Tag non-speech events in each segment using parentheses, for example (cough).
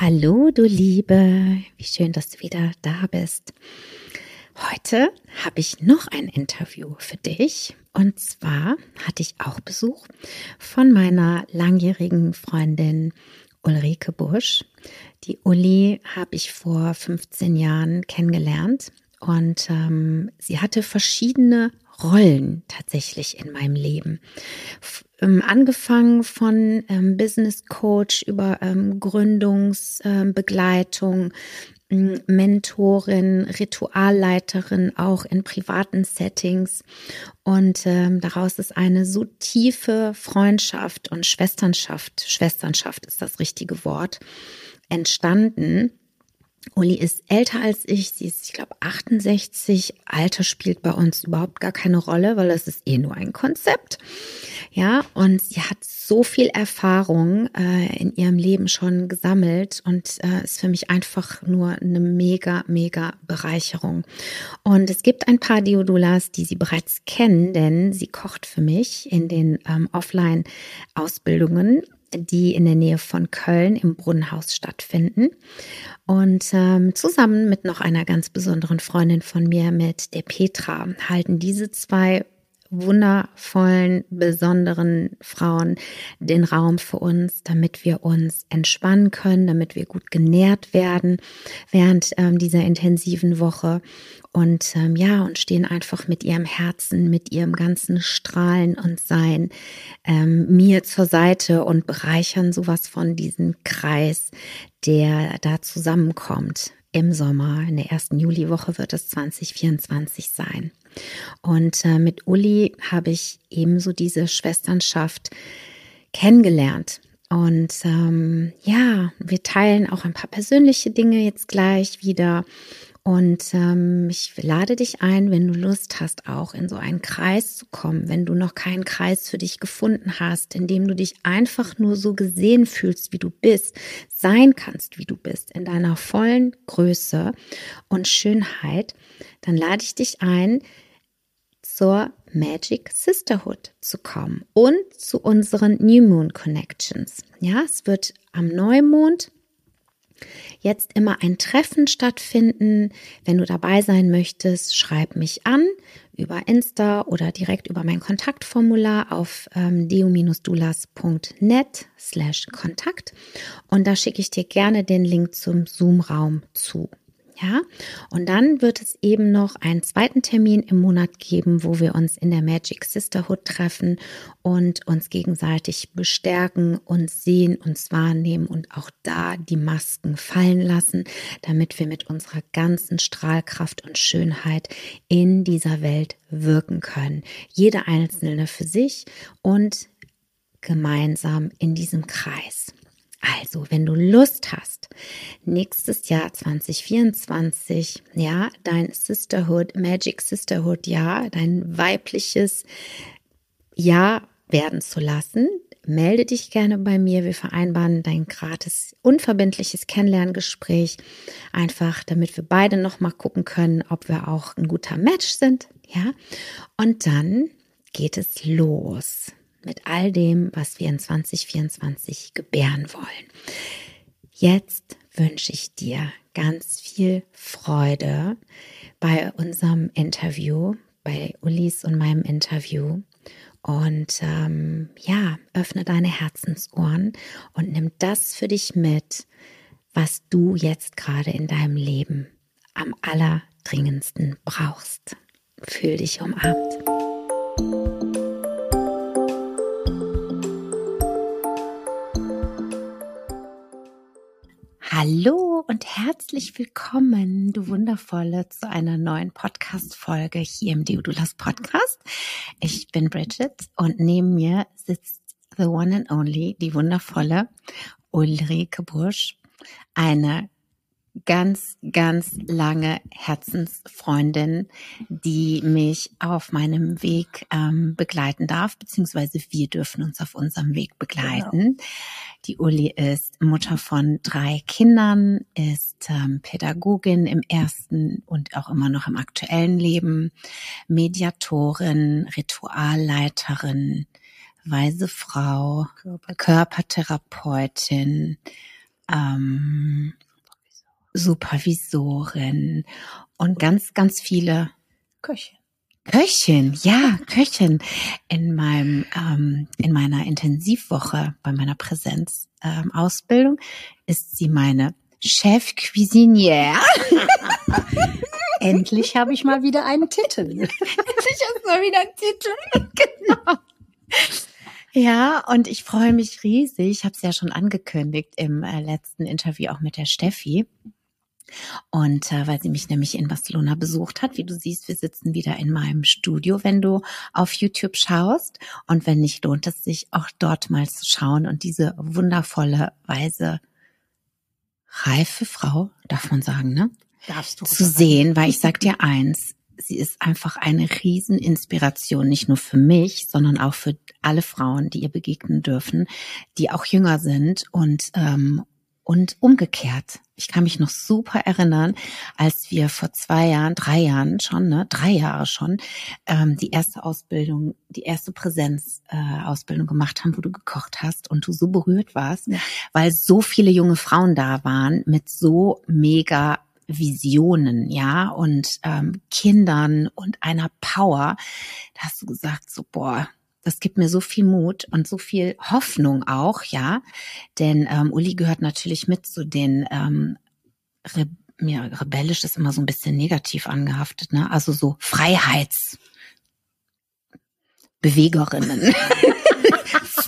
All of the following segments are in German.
Hallo, du Liebe, wie schön, dass du wieder da bist. Heute habe ich noch ein Interview für dich. Und zwar hatte ich auch Besuch von meiner langjährigen Freundin Ulrike Busch. Die Uli habe ich vor 15 Jahren kennengelernt und ähm, sie hatte verschiedene Rollen tatsächlich in meinem Leben. Ähm, angefangen von ähm, Business Coach über ähm, Gründungsbegleitung, ähm, Mentorin, Ritualleiterin auch in privaten Settings. Und ähm, daraus ist eine so tiefe Freundschaft und Schwesternschaft, Schwesternschaft ist das richtige Wort, entstanden Uli ist älter als ich, sie ist, ich glaube, 68. Alter spielt bei uns überhaupt gar keine Rolle, weil das ist eh nur ein Konzept. Ja, und sie hat so viel Erfahrung äh, in ihrem Leben schon gesammelt und äh, ist für mich einfach nur eine mega, mega Bereicherung. Und es gibt ein paar Diodulas, die sie bereits kennen, denn sie kocht für mich in den ähm, Offline-Ausbildungen die in der Nähe von Köln im Brunnenhaus stattfinden. Und ähm, zusammen mit noch einer ganz besonderen Freundin von mir, mit der Petra, halten diese zwei wundervollen, besonderen Frauen den Raum für uns, damit wir uns entspannen können, damit wir gut genährt werden während ähm, dieser intensiven Woche und ähm, ja, und stehen einfach mit ihrem Herzen, mit ihrem ganzen Strahlen und Sein ähm, mir zur Seite und bereichern sowas von diesem Kreis, der da zusammenkommt im Sommer. In der ersten Juliwoche wird es 2024 sein. Und äh, mit Uli habe ich ebenso diese Schwesternschaft kennengelernt. Und ähm, ja, wir teilen auch ein paar persönliche Dinge jetzt gleich wieder. Und ähm, ich lade dich ein, wenn du Lust hast, auch in so einen Kreis zu kommen, wenn du noch keinen Kreis für dich gefunden hast, in dem du dich einfach nur so gesehen fühlst, wie du bist, sein kannst, wie du bist, in deiner vollen Größe und Schönheit, dann lade ich dich ein, zur Magic Sisterhood zu kommen und zu unseren New Moon Connections. Ja, es wird am Neumond jetzt immer ein Treffen stattfinden. Wenn du dabei sein möchtest, schreib mich an über Insta oder direkt über mein Kontaktformular auf ähm, deo-dulas.net slash Kontakt und da schicke ich dir gerne den Link zum Zoom-Raum zu. Ja, und dann wird es eben noch einen zweiten Termin im Monat geben, wo wir uns in der Magic Sisterhood treffen und uns gegenseitig bestärken, uns sehen, uns wahrnehmen und auch da die Masken fallen lassen, damit wir mit unserer ganzen Strahlkraft und Schönheit in dieser Welt wirken können. Jeder Einzelne für sich und gemeinsam in diesem Kreis. Also, wenn du Lust hast, nächstes Jahr 2024, ja, dein Sisterhood, Magic Sisterhood, ja, dein weibliches Ja werden zu lassen, melde dich gerne bei mir. Wir vereinbaren dein gratis, unverbindliches Kennenlerngespräch. Einfach, damit wir beide nochmal gucken können, ob wir auch ein guter Match sind. Ja. Und dann geht es los mit all dem, was wir in 2024 gebären wollen. Jetzt wünsche ich dir ganz viel Freude bei unserem Interview, bei Ulis und meinem Interview. Und ähm, ja, öffne deine Herzensohren und nimm das für dich mit, was du jetzt gerade in deinem Leben am allerdringendsten brauchst. Fühl dich umarmt. Hallo und herzlich willkommen, du Wundervolle, zu einer neuen Podcast-Folge hier im Deodulas Podcast. Ich bin Bridget und neben mir sitzt the one and only, die wundervolle Ulrike Busch, eine ganz, ganz lange Herzensfreundin, die mich auf meinem Weg ähm, begleiten darf, beziehungsweise wir dürfen uns auf unserem Weg begleiten. Genau. Die Uli ist Mutter von drei Kindern, ist ähm, Pädagogin im ersten und auch immer noch im aktuellen Leben, Mediatorin, Ritualleiterin, weise Frau, Körpertherapeutin, ähm, Supervisorin und ganz, ganz viele Köchin. Köchin, ja, Köchin. In meinem, ähm, in meiner Intensivwoche bei meiner Präsenzausbildung ähm, ist sie meine Chef Cuisinière. (laughs) Endlich habe ich mal wieder einen Titel. (laughs) Endlich hast du mal wieder einen Titel. (laughs) genau. Ja, und ich freue mich riesig. Ich habe es ja schon angekündigt im äh, letzten Interview auch mit der Steffi. Und äh, weil sie mich nämlich in Barcelona besucht hat, wie du siehst, wir sitzen wieder in meinem Studio, wenn du auf YouTube schaust. Und wenn nicht, lohnt es sich auch dort mal zu schauen und diese wundervolle, weise, reife Frau, darf man sagen, ne? Darfst du zu sehen, weil ich sag dir eins, sie ist einfach eine Rieseninspiration, nicht nur für mich, sondern auch für alle Frauen, die ihr begegnen dürfen, die auch jünger sind und ähm, und umgekehrt. Ich kann mich noch super erinnern, als wir vor zwei Jahren, drei Jahren schon, ne, drei Jahre schon, ähm, die erste Ausbildung, die erste Präsenzausbildung äh, gemacht haben, wo du gekocht hast und du so berührt warst, ja. weil so viele junge Frauen da waren mit so mega Visionen, ja, und ähm, Kindern und einer Power. Da hast du gesagt, so, boah, das gibt mir so viel Mut und so viel Hoffnung auch, ja. Denn ähm, Uli gehört natürlich mit zu den ähm, Re ja, rebellisch ist immer so ein bisschen negativ angehaftet, ne? Also so Freiheitsbewegerinnen. (laughs)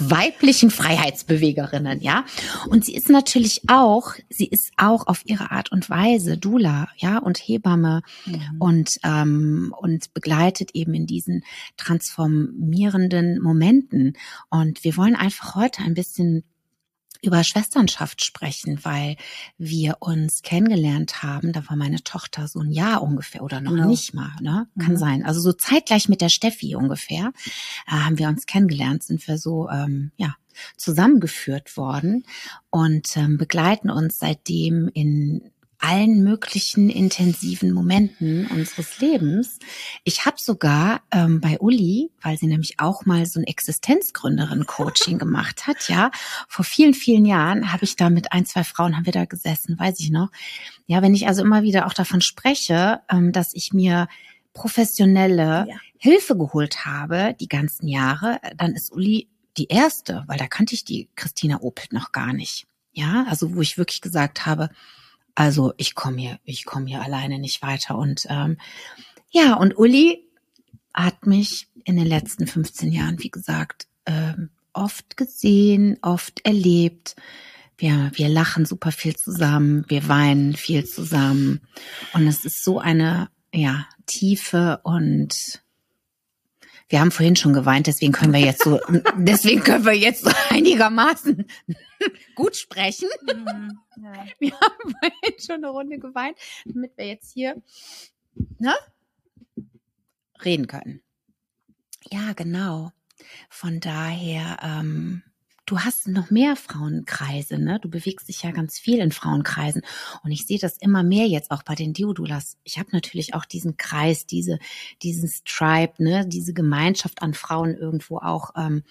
weiblichen Freiheitsbewegerinnen, ja. Und sie ist natürlich auch, sie ist auch auf ihre Art und Weise Dula, ja, und Hebamme mhm. und ähm, und begleitet eben in diesen transformierenden Momenten. Und wir wollen einfach heute ein bisschen über Schwesternschaft sprechen, weil wir uns kennengelernt haben. Da war meine Tochter so ein Jahr ungefähr oder noch genau. nicht mal, ne? Kann mhm. sein. Also so zeitgleich mit der Steffi ungefähr äh, haben wir uns kennengelernt, sind wir so ähm, ja zusammengeführt worden und ähm, begleiten uns seitdem in allen möglichen intensiven Momenten unseres Lebens. Ich habe sogar ähm, bei Uli, weil sie nämlich auch mal so ein Existenzgründerin-Coaching (laughs) gemacht hat, ja, vor vielen, vielen Jahren habe ich da mit ein, zwei Frauen, haben wir da gesessen, weiß ich noch. Ja, wenn ich also immer wieder auch davon spreche, ähm, dass ich mir professionelle ja. Hilfe geholt habe, die ganzen Jahre, dann ist Uli die erste, weil da kannte ich die Christina Opelt noch gar nicht. Ja, also wo ich wirklich gesagt habe, also ich komme hier, ich komme hier alleine nicht weiter. Und ähm, ja, und Uli hat mich in den letzten 15 Jahren, wie gesagt, ähm, oft gesehen, oft erlebt. Wir, wir lachen super viel zusammen, wir weinen viel zusammen. Und es ist so eine, ja, tiefe und wir haben vorhin schon geweint, deswegen können wir jetzt so, (laughs) deswegen können wir jetzt so einigermaßen (laughs) gut sprechen. Mhm, ja. (laughs) Wir haben vorhin schon eine Runde geweint, damit wir jetzt hier ne, reden können. Ja, genau. Von daher, ähm, du hast noch mehr Frauenkreise, ne? Du bewegst dich ja ganz viel in Frauenkreisen. Und ich sehe das immer mehr jetzt auch bei den Diodulas. Ich habe natürlich auch diesen Kreis, diese, diesen Stripe, ne? Diese Gemeinschaft an Frauen irgendwo auch ähm,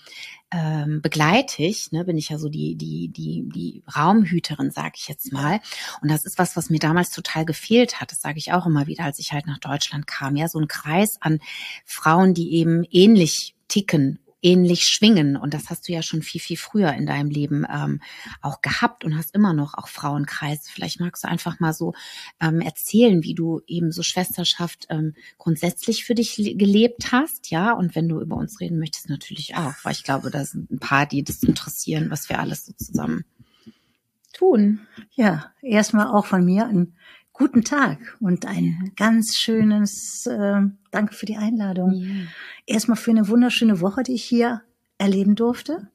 ähm, begleite ich, ne, bin ich ja so die, die, die, die Raumhüterin, sage ich jetzt mal. Und das ist was, was mir damals total gefehlt hat. Das sage ich auch immer wieder, als ich halt nach Deutschland kam. Ja, so ein Kreis an Frauen, die eben ähnlich ticken ähnlich schwingen. Und das hast du ja schon viel, viel früher in deinem Leben ähm, auch gehabt und hast immer noch auch Frauenkreise. Vielleicht magst du einfach mal so ähm, erzählen, wie du eben so Schwesterschaft ähm, grundsätzlich für dich gelebt hast, ja. Und wenn du über uns reden möchtest, natürlich auch, weil ich glaube, da sind ein paar, die das interessieren, was wir alles so zusammen tun. Ja, erstmal auch von mir ein guten Tag und ein ganz schönes äh, Danke für die Einladung. Ja. Erstmal für eine wunderschöne Woche, die ich hier erleben durfte.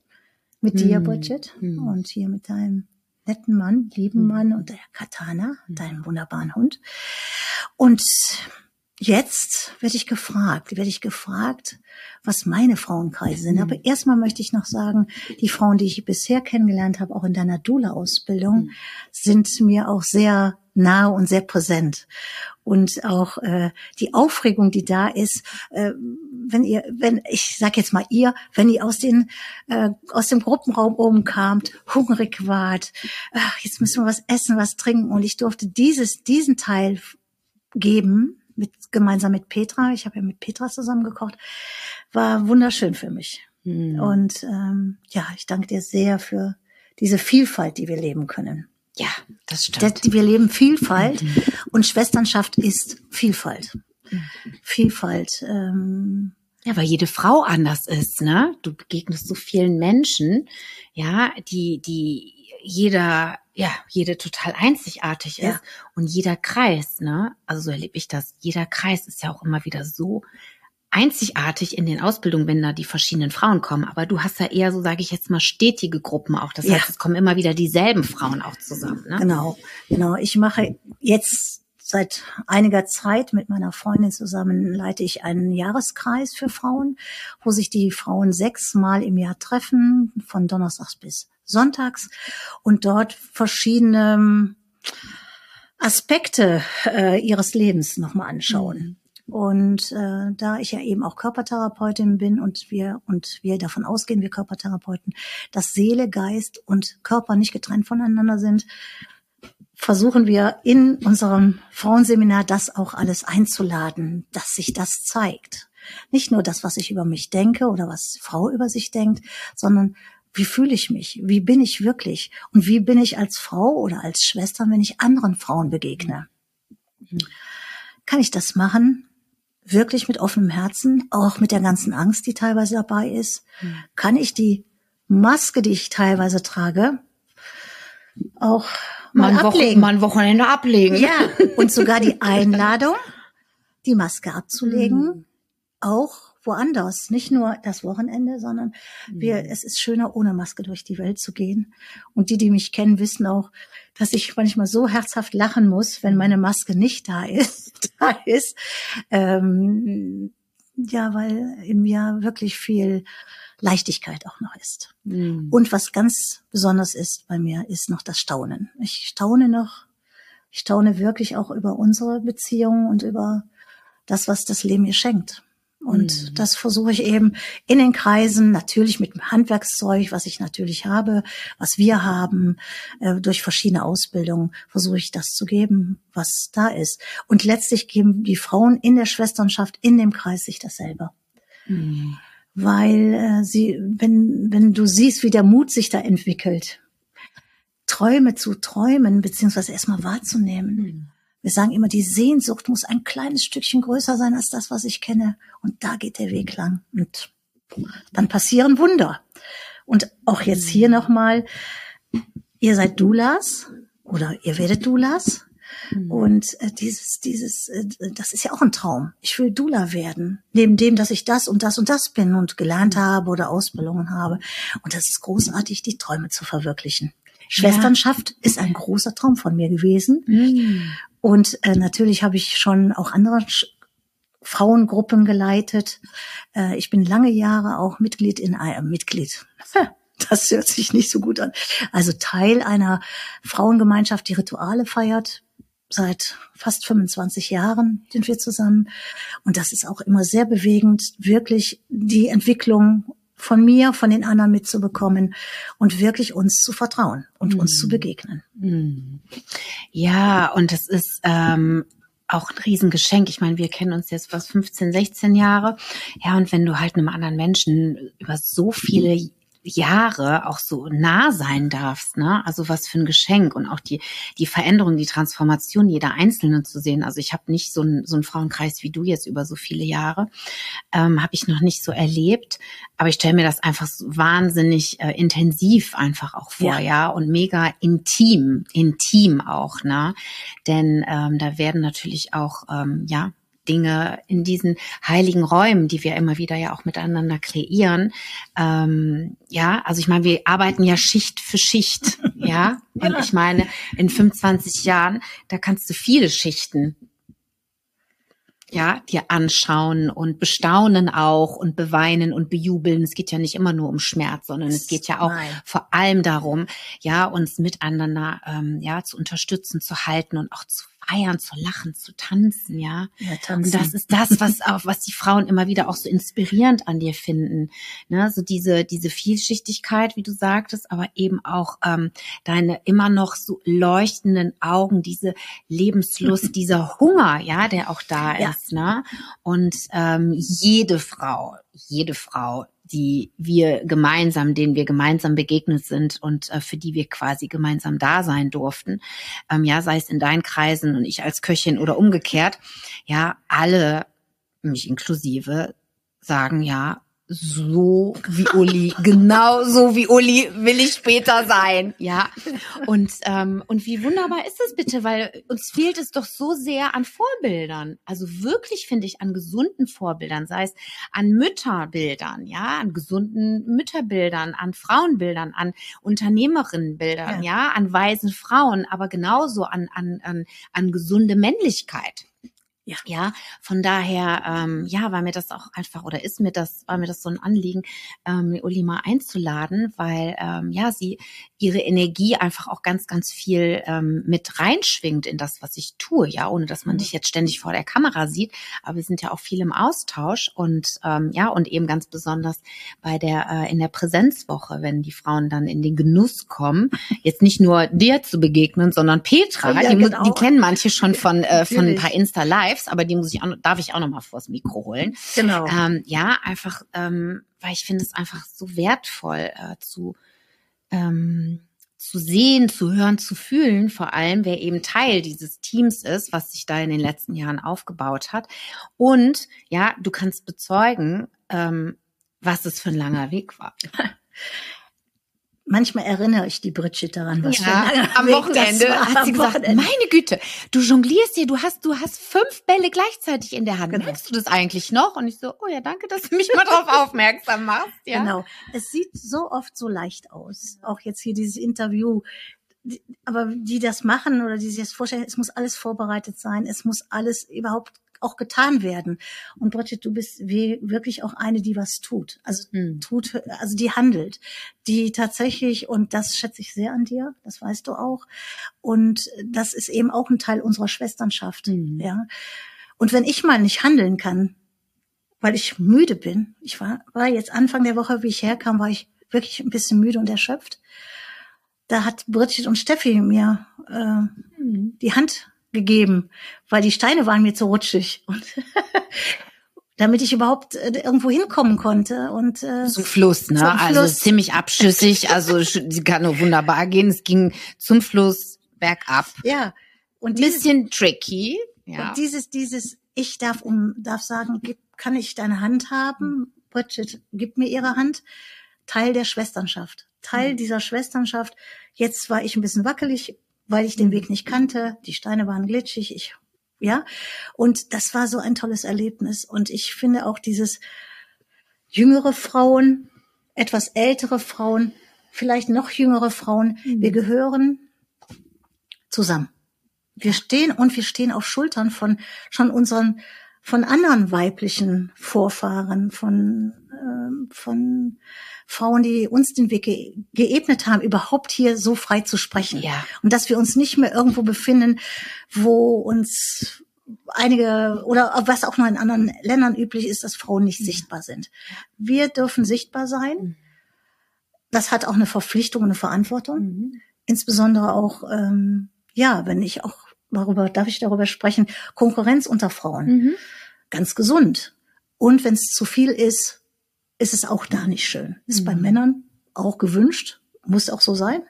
Mit dir, hm. Bridget, hm. und hier mit deinem netten Mann, lieben hm. Mann und der Katana, hm. deinem wunderbaren Hund. Und jetzt werde ich gefragt, werde ich gefragt, was meine Frauenkreise sind. Aber erstmal möchte ich noch sagen, die Frauen, die ich bisher kennengelernt habe, auch in deiner Dula-Ausbildung, sind mir auch sehr nahe und sehr präsent. Und auch äh, die Aufregung, die da ist, äh, wenn ihr, wenn ich sag jetzt mal ihr, wenn ihr aus den äh, aus dem Gruppenraum oben kamt, hungrig wart, ach, jetzt müssen wir was essen, was trinken, und ich durfte dieses diesen Teil geben mit gemeinsam mit Petra. Ich habe ja mit Petra zusammen gekocht, war wunderschön für mich. Mhm. Und ähm, ja, ich danke dir sehr für diese Vielfalt, die wir leben können. Ja, das stimmt. Wir leben Vielfalt mhm. und Schwesternschaft ist Vielfalt. Mhm. Vielfalt. Ähm, ja, weil jede Frau anders ist, ne? Du begegnest so vielen Menschen, ja, die, die jeder, ja, jede total einzigartig ist ja. und jeder Kreis, ne? Also so erlebe ich das. Jeder Kreis ist ja auch immer wieder so einzigartig in den Ausbildungen, wenn da die verschiedenen Frauen kommen. Aber du hast ja eher so, sage ich jetzt mal, stetige Gruppen auch. Das ja. heißt, es kommen immer wieder dieselben Frauen auch zusammen. Ne? Genau, genau. Ich mache jetzt seit einiger Zeit mit meiner Freundin zusammen leite ich einen Jahreskreis für Frauen, wo sich die Frauen sechsmal im Jahr treffen, von Donnerstags bis Sonntags und dort verschiedene Aspekte äh, ihres Lebens nochmal anschauen. Mhm. Und äh, da ich ja eben auch Körpertherapeutin bin und wir und wir davon ausgehen, wir Körpertherapeuten, dass Seele, Geist und Körper nicht getrennt voneinander sind, versuchen wir in unserem Frauenseminar das auch alles einzuladen, dass sich das zeigt. Nicht nur das, was ich über mich denke oder was Frau über sich denkt, sondern wie fühle ich mich? Wie bin ich wirklich? Und wie bin ich als Frau oder als Schwester, wenn ich anderen Frauen begegne? Kann ich das machen? wirklich mit offenem Herzen, auch mit der ganzen Angst, die teilweise dabei ist, kann ich die Maske, die ich teilweise trage, auch mal, mal ablegen. mal ein Wochenende ablegen. Ja, (laughs) und sogar die Einladung, die Maske abzulegen, mhm. auch woanders. Nicht nur das Wochenende, sondern mhm. wir, es ist schöner, ohne Maske durch die Welt zu gehen. Und die, die mich kennen, wissen auch, dass ich manchmal so herzhaft lachen muss, wenn meine Maske nicht da ist. (laughs) da ist. Ähm, ja, weil in mir wirklich viel Leichtigkeit auch noch ist. Mhm. Und was ganz besonders ist bei mir, ist noch das Staunen. Ich staune noch, ich staune wirklich auch über unsere Beziehung und über das, was das Leben mir schenkt. Und mhm. das versuche ich eben in den Kreisen, natürlich mit dem Handwerkszeug, was ich natürlich habe, was wir haben, äh, durch verschiedene Ausbildungen versuche ich das zu geben, was da ist. Und letztlich geben die Frauen in der Schwesternschaft, in dem Kreis sich das selber. Mhm. Weil äh, sie, wenn, wenn du siehst, wie der Mut sich da entwickelt, Träume zu träumen, beziehungsweise erstmal wahrzunehmen. Mhm wir sagen immer, die Sehnsucht muss ein kleines Stückchen größer sein als das, was ich kenne. Und da geht der Weg lang. Und dann passieren Wunder. Und auch jetzt hier nochmal, ihr seid Dulas oder ihr werdet Dulas. Mhm. Und äh, dieses, dieses, äh, das ist ja auch ein Traum. Ich will Dula werden. Neben dem, dass ich das und das und das bin und gelernt habe oder Ausbildungen habe. Und das ist großartig, die Träume zu verwirklichen. Schwesternschaft ja. ist ein großer Traum von mir gewesen. Mhm. Und äh, natürlich habe ich schon auch andere Frauengruppen geleitet. Äh, ich bin lange Jahre auch Mitglied in einem äh, Mitglied. Das hört sich nicht so gut an. Also Teil einer Frauengemeinschaft, die Rituale feiert. Seit fast 25 Jahren sind wir zusammen. Und das ist auch immer sehr bewegend, wirklich die Entwicklung von mir, von den anderen mitzubekommen und wirklich uns zu vertrauen und mm. uns zu begegnen. Mm. Ja, und es ist ähm, auch ein Riesengeschenk. Ich meine, wir kennen uns jetzt was 15, 16 Jahre. Ja, und wenn du halt einem anderen Menschen über so viele Jahre auch so nah sein darfst, ne? Also was für ein Geschenk und auch die die Veränderung, die Transformation jeder Einzelnen zu sehen. Also ich habe nicht so einen so einen Frauenkreis wie du jetzt über so viele Jahre, ähm, habe ich noch nicht so erlebt. Aber ich stelle mir das einfach so wahnsinnig äh, intensiv einfach auch vor, ja. ja, und mega intim, intim auch, ne? Denn ähm, da werden natürlich auch ähm, ja Dinge in diesen heiligen Räumen, die wir immer wieder ja auch miteinander kreieren. Ähm, ja, also ich meine, wir arbeiten ja Schicht für Schicht, (laughs) ja. Und ich meine, in 25 Jahren, da kannst du viele Schichten ja, dir anschauen und bestaunen auch und beweinen und bejubeln. Es geht ja nicht immer nur um Schmerz, sondern es geht ja auch Nein. vor allem darum, ja, uns miteinander ähm, ja zu unterstützen, zu halten und auch zu feiern, zu lachen, zu tanzen, ja. ja tanzen. Und das ist das, was auch, was die Frauen immer wieder auch so inspirierend an dir finden. Ne? So diese, diese Vielschichtigkeit, wie du sagtest, aber eben auch ähm, deine immer noch so leuchtenden Augen, diese Lebenslust, (laughs) dieser Hunger, ja, der auch da ja. ist, ne? Und ähm, jede Frau, jede Frau die wir gemeinsam, denen wir gemeinsam begegnet sind und äh, für die wir quasi gemeinsam da sein durften. Ähm, ja, sei es in deinen Kreisen und ich als Köchin oder umgekehrt. Ja, alle, mich inklusive, sagen ja, so wie Uli, genau so wie Uli will ich später sein, ja. Und ähm, und wie wunderbar ist es bitte, weil uns fehlt es doch so sehr an Vorbildern. Also wirklich finde ich an gesunden Vorbildern, sei es an Mütterbildern, ja, an gesunden Mütterbildern, an Frauenbildern, an Unternehmerinnenbildern, ja, ja an weisen Frauen, aber genauso an an an, an gesunde Männlichkeit. Ja. ja, von daher, ähm, ja, war mir das auch einfach oder ist mir das, war mir das so ein Anliegen, ähm, Uli mal einzuladen, weil ähm, ja, sie ihre Energie einfach auch ganz, ganz viel ähm, mit reinschwingt in das, was ich tue, ja, ohne dass man mhm. dich jetzt ständig vor der Kamera sieht. Aber wir sind ja auch viel im Austausch und ähm, ja, und eben ganz besonders bei der äh, in der Präsenzwoche, wenn die Frauen dann in den Genuss kommen, (laughs) jetzt nicht nur dir zu begegnen, sondern Petra, ja, die, genau. die kennen manche schon von äh, von ein paar Insta Lives, aber die muss ich auch, darf ich auch noch mal vors Mikro holen. Genau. Ähm, ja, einfach, ähm, weil ich finde es einfach so wertvoll äh, zu ähm, zu sehen, zu hören, zu fühlen, vor allem wer eben Teil dieses Teams ist, was sich da in den letzten Jahren aufgebaut hat. Und ja, du kannst bezeugen, ähm, was es für ein langer Weg war. (laughs) Manchmal erinnere ich die Bridget daran, was ja, am Weg Wochenende hat sie gesagt, Wochenende. meine Güte, du jonglierst hier, du hast, du hast fünf Bälle gleichzeitig in der Hand. Genau. Merkst du das eigentlich noch? Und ich so, oh ja, danke, dass du mich mal drauf aufmerksam machst. Ja. Genau. Es sieht so oft so leicht aus. Auch jetzt hier dieses Interview. Aber die das machen oder die sich das vorstellen, es muss alles vorbereitet sein. Es muss alles überhaupt auch getan werden. Und Bridget, du bist wirklich auch eine, die was tut. Also mhm. tut, also die handelt, die tatsächlich, und das schätze ich sehr an dir, das weißt du auch. Und das ist eben auch ein Teil unserer Schwesternschaft, mhm. ja. Und wenn ich mal nicht handeln kann, weil ich müde bin, ich war, war jetzt Anfang der Woche, wie ich herkam, war ich wirklich ein bisschen müde und erschöpft. Da hat Bridget und Steffi mir äh, mhm. die Hand gegeben, weil die Steine waren mir zu rutschig. (laughs) Und damit ich überhaupt äh, irgendwo hinkommen konnte und äh, zum Fluss, ne? Zum also Fluss. ziemlich abschüssig, (laughs) also sie kann nur wunderbar gehen. Es ging zum Fluss bergab. Ja. Und dieses, bisschen tricky. Ja. Und dieses, dieses, ich darf um, darf sagen, gib, kann ich deine Hand haben? Bridget, gib mir ihre Hand. Teil der Schwesternschaft. Teil mhm. dieser Schwesternschaft. Jetzt war ich ein bisschen wackelig, weil ich den Weg nicht kannte. Die Steine waren glitschig, ich, ja. Und das war so ein tolles Erlebnis. Und ich finde auch dieses jüngere Frauen, etwas ältere Frauen, vielleicht noch jüngere Frauen, mhm. wir gehören zusammen. Wir stehen und wir stehen auf Schultern von schon unseren, von anderen weiblichen Vorfahren, von, äh, von Frauen, die uns den Weg ge geebnet haben, überhaupt hier so frei zu sprechen. Ja. Und dass wir uns nicht mehr irgendwo befinden, wo uns einige oder was auch noch in anderen Ländern üblich ist, dass Frauen nicht ja. sichtbar sind. Wir dürfen sichtbar sein. Mhm. Das hat auch eine Verpflichtung und eine Verantwortung. Mhm. Insbesondere auch, ähm, ja, wenn ich auch darüber, darf ich darüber sprechen, Konkurrenz unter Frauen. Mhm. Ganz gesund. Und wenn es zu viel ist, ist es auch da nicht schön. Ist Mhm. bei Männern auch gewünscht, muss auch so sein.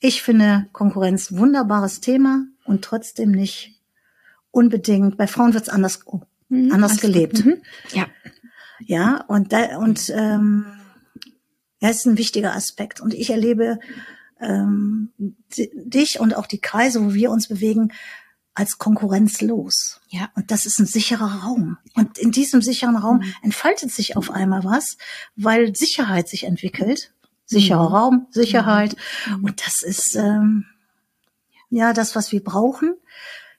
Ich finde Konkurrenz wunderbares Thema und trotzdem nicht unbedingt. Bei Frauen wird es anders, Mhm. anders gelebt. Mhm. Ja. Ja, und da, und ähm, ja, ist ein wichtiger Aspekt. Und ich erlebe ähm, di- dich und auch die Kreise, wo wir uns bewegen, als konkurrenzlos. Ja. Und das ist ein sicherer Raum. Und in diesem sicheren Raum Mhm. entfaltet sich auf einmal was, weil Sicherheit sich entwickelt. Sicherer Mhm. Raum, Sicherheit. Mhm. Und das ist ähm, ja das, was wir brauchen.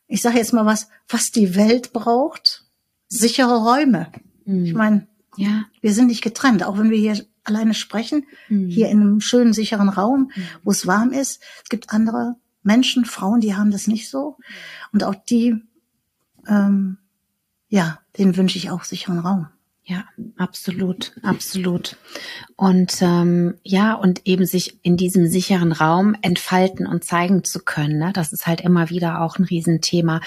Ich sage jetzt mal was, was die Welt braucht. Sichere Räume. Mhm. Ich meine, ja. wir sind nicht getrennt, auch wenn wir hier alleine sprechen, Mhm. hier in einem schönen, sicheren Raum, Mhm. wo es warm ist. Es gibt andere Menschen, Frauen, die haben das nicht so. Und auch die, ähm, ja, denen wünsche ich auch sicheren Raum. Ja, absolut, absolut. Und ähm, ja, und eben sich in diesem sicheren Raum entfalten und zeigen zu können. Ne? Das ist halt immer wieder auch ein Riesenthema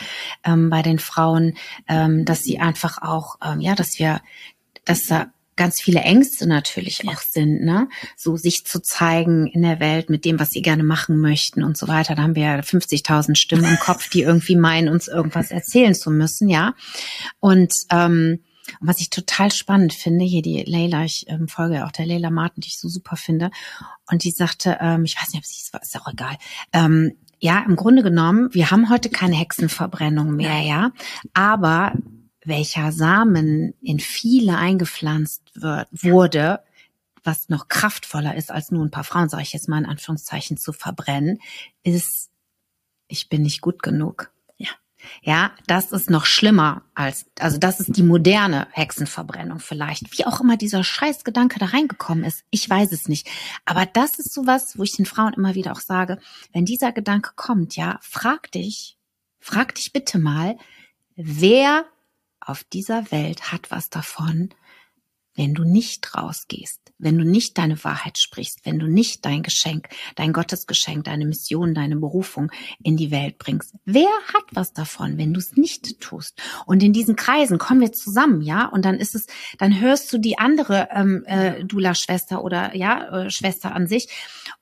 ähm, bei den Frauen, ähm, dass sie einfach auch, ähm, ja, dass wir, dass da ganz viele Ängste natürlich auch sind, ne? So sich zu zeigen in der Welt mit dem, was sie gerne machen möchten und so weiter. Da haben wir ja 50.000 Stimmen im Kopf, die irgendwie meinen, uns irgendwas erzählen zu müssen, ja. Und ähm, was ich total spannend finde, hier die Leila, ich ähm, folge auch der Leila Martin, die ich so super finde. Und die sagte, ähm, ich weiß nicht, ob sie es war, ist auch egal. Ähm, ja, im Grunde genommen, wir haben heute keine Hexenverbrennung mehr, ja. Aber welcher Samen in viele eingepflanzt wird, wurde, was noch kraftvoller ist, als nur ein paar Frauen, sage ich jetzt mal in Anführungszeichen, zu verbrennen, ist, ich bin nicht gut genug. Ja. Ja, das ist noch schlimmer als, also das ist die moderne Hexenverbrennung vielleicht. Wie auch immer dieser Scheißgedanke da reingekommen ist. Ich weiß es nicht. Aber das ist sowas, wo ich den Frauen immer wieder auch sage, wenn dieser Gedanke kommt, ja, frag dich, frag dich bitte mal, wer auf dieser Welt hat was davon, wenn du nicht rausgehst, wenn du nicht deine Wahrheit sprichst, wenn du nicht dein Geschenk, dein Gottesgeschenk, deine Mission, deine Berufung in die Welt bringst. Wer hat was davon, wenn du es nicht tust? Und in diesen Kreisen kommen wir zusammen, ja, und dann ist es, dann hörst du die andere ähm, äh, Dula-Schwester oder ja äh, Schwester an sich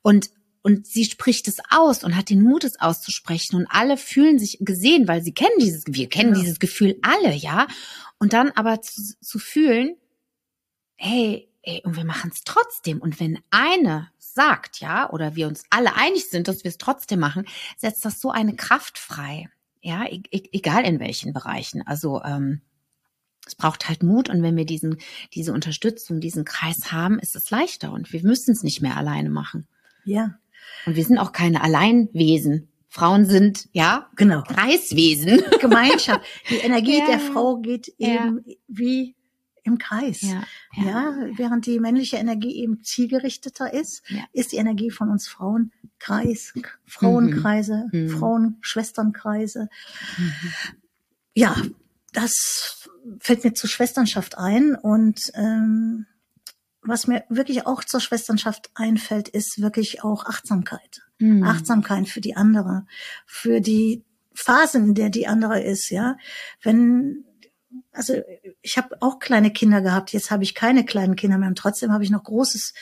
und und sie spricht es aus und hat den Mut, es auszusprechen. Und alle fühlen sich gesehen, weil sie kennen dieses, wir kennen Ja. dieses Gefühl alle, ja. Und dann aber zu, zu fühlen, hey, ey, und wir machen es trotzdem. Und wenn eine sagt, ja, oder wir uns alle einig sind, dass wir es trotzdem machen, setzt das so eine Kraft frei. Ja, e e egal in welchen Bereichen. Also ähm, es braucht halt Mut und wenn wir diesen, diese Unterstützung, diesen Kreis haben, ist es leichter und wir müssen es nicht mehr alleine machen. Ja, Und wir sind auch keine Alleinwesen. Frauen sind, ja, genau. Kreiswesen. (laughs) Gemeinschaft. Die Energie Ja. der Frau geht Ja. eben wie im Kreis. Ja, während die männliche Energie eben zielgerichteter ist, Ja. ist die Energie von uns Frauen Kreis, Frauenkreise, Mhm. Frauen-Schwesternkreise. Ja, das fällt mir zur Schwesternschaft ein und ähm, was mir wirklich auch zur Schwesternschaft einfällt, ist wirklich auch Achtsamkeit. Mhm. Achtsamkeit für die andere, für die Phasen, in der die andere ist, ja. Wenn also ich habe auch kleine Kinder gehabt, jetzt habe ich keine kleinen Kinder mehr und trotzdem habe ich noch großes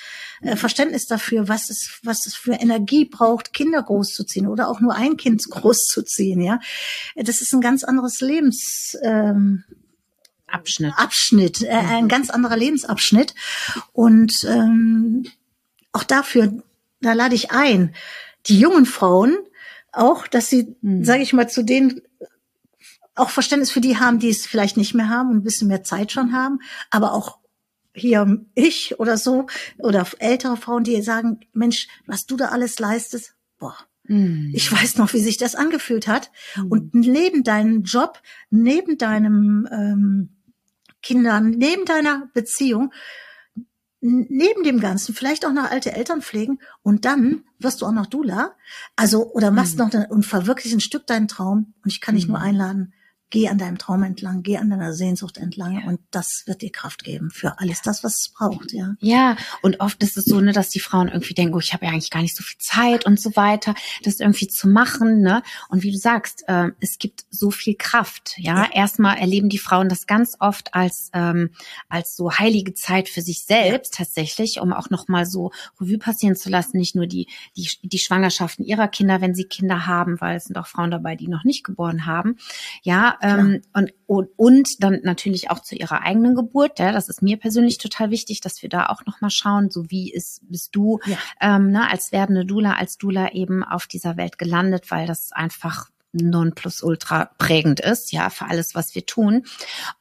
äh, Verständnis dafür, was es was es für Energie braucht, Kinder großzuziehen oder auch nur ein Kind (laughs) großzuziehen, ja. Das ist ein ganz anderes Lebens ähm, Abschnitt. Abschnitt, äh, ein ganz anderer Lebensabschnitt. Und ähm, auch dafür, da lade ich ein, die jungen Frauen auch, dass sie, Mhm. sage ich mal, zu denen auch Verständnis für die haben, die es vielleicht nicht mehr haben und ein bisschen mehr Zeit schon haben, aber auch hier ich oder so oder ältere Frauen, die sagen, Mensch, was du da alles leistest, boah, Mhm. ich weiß noch, wie sich das angefühlt hat. Mhm. Und neben deinem Job, neben deinem ähm, Kindern, neben deiner Beziehung, neben dem Ganzen, vielleicht auch noch alte Eltern pflegen und dann wirst du auch noch Dula. Also, oder machst Mhm. noch ne- und verwirklichst ein Stück deinen Traum. Und ich kann dich Mhm. nur einladen. Geh an deinem Traum entlang, geh an deiner Sehnsucht entlang ja. und das wird dir Kraft geben für alles das, was es braucht, ja. Ja, und oft ist es so, ne, dass die Frauen irgendwie denken, oh, ich habe ja eigentlich gar nicht so viel Zeit und so weiter, das irgendwie zu machen, ne? Und wie du sagst, äh, es gibt so viel Kraft, ja. ja. Erstmal erleben die Frauen das ganz oft als ähm, als so heilige Zeit für sich selbst tatsächlich, um auch noch mal so Revue passieren zu lassen, nicht nur die die die Schwangerschaften ihrer Kinder, wenn sie Kinder haben, weil es sind auch Frauen dabei, die noch nicht geboren haben, ja, ähm, und, und, und dann natürlich auch zu ihrer eigenen Geburt. Ja, das ist mir persönlich total wichtig, dass wir da auch nochmal schauen, so wie ist, bist du ja. ähm, ne, als werdende Dula, als Dula eben auf dieser Welt gelandet, weil das einfach non plus ultra prägend ist, ja, für alles, was wir tun.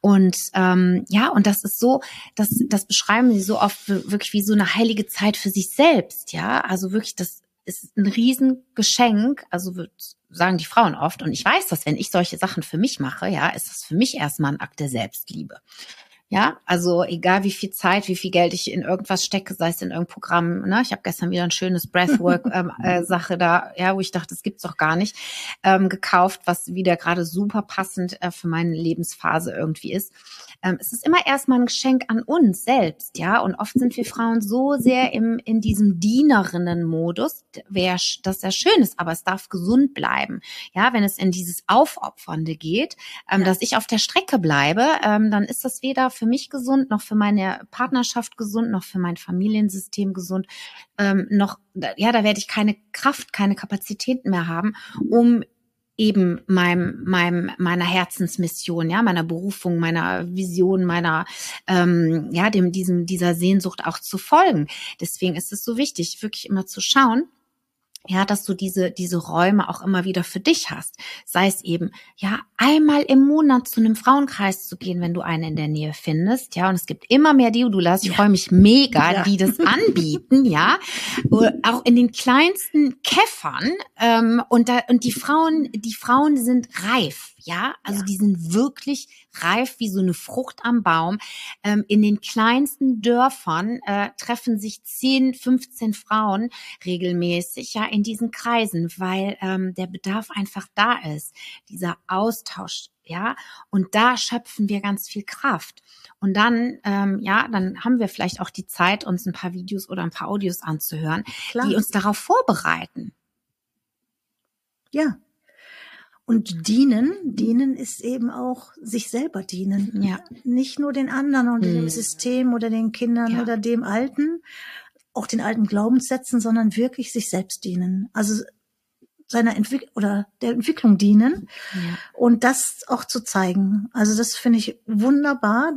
Und ähm, ja, und das ist so, das, das beschreiben sie so oft wirklich wie so eine heilige Zeit für sich selbst, ja. Also wirklich, das ist ein Riesengeschenk, also wird sagen die Frauen oft, und ich weiß das, wenn ich solche Sachen für mich mache, ja, ist das für mich erstmal ein Akt der Selbstliebe. Ja, also egal wie viel Zeit, wie viel Geld ich in irgendwas stecke, sei es in irgendein Programm. Ne? Ich habe gestern wieder ein schönes Breathwork-Sache (laughs) ähm, äh, da, ja, wo ich dachte, das gibt's doch gar nicht, ähm, gekauft, was wieder gerade super passend äh, für meine Lebensphase irgendwie ist. Ähm, es ist immer erstmal ein Geschenk an uns selbst, ja. Und oft sind wir Frauen so sehr im in diesem Dienerinnen-Modus, wer das sehr schön ist, aber es darf gesund bleiben, ja. Wenn es in dieses Aufopfernde geht, ähm, ja. dass ich auf der Strecke bleibe, ähm, dann ist das weder für mich gesund, noch für meine Partnerschaft gesund, noch für mein Familiensystem gesund, ähm, noch, ja, da werde ich keine Kraft, keine Kapazitäten mehr haben, um eben meinem, meinem, meiner Herzensmission, ja, meiner Berufung, meiner Vision, meiner, ähm, ja, dem, diesem, dieser Sehnsucht auch zu folgen. Deswegen ist es so wichtig, wirklich immer zu schauen, ja, dass du diese, diese Räume auch immer wieder für dich hast. Sei es eben, ja, einmal im Monat zu einem Frauenkreis zu gehen, wenn du einen in der Nähe findest, ja, und es gibt immer mehr Deodulas, ich ja. freue mich mega, ja. die das (laughs) anbieten, ja, auch in den kleinsten Käffern, ähm, und da, und die Frauen, die Frauen sind reif, ja, also ja. die sind wirklich reif wie so eine Frucht am Baum. Ähm, in den kleinsten Dörfern äh, treffen sich 10, 15 Frauen regelmäßig ja in diesen Kreisen, weil ähm, der Bedarf einfach da ist. Dieser Austausch, ja, und da schöpfen wir ganz viel Kraft. Und dann, ähm, ja, dann haben wir vielleicht auch die Zeit, uns ein paar Videos oder ein paar Audios anzuhören, Klar. die uns darauf vorbereiten. Ja, und dienen, dienen ist eben auch sich selber dienen. Ja. Nicht nur den anderen und hm. dem System oder den Kindern ja. oder dem Alten, auch den alten Glaubenssätzen, sondern wirklich sich selbst dienen. Also seiner Entwicklung oder der Entwicklung dienen ja. und das auch zu zeigen. Also das finde ich wunderbar.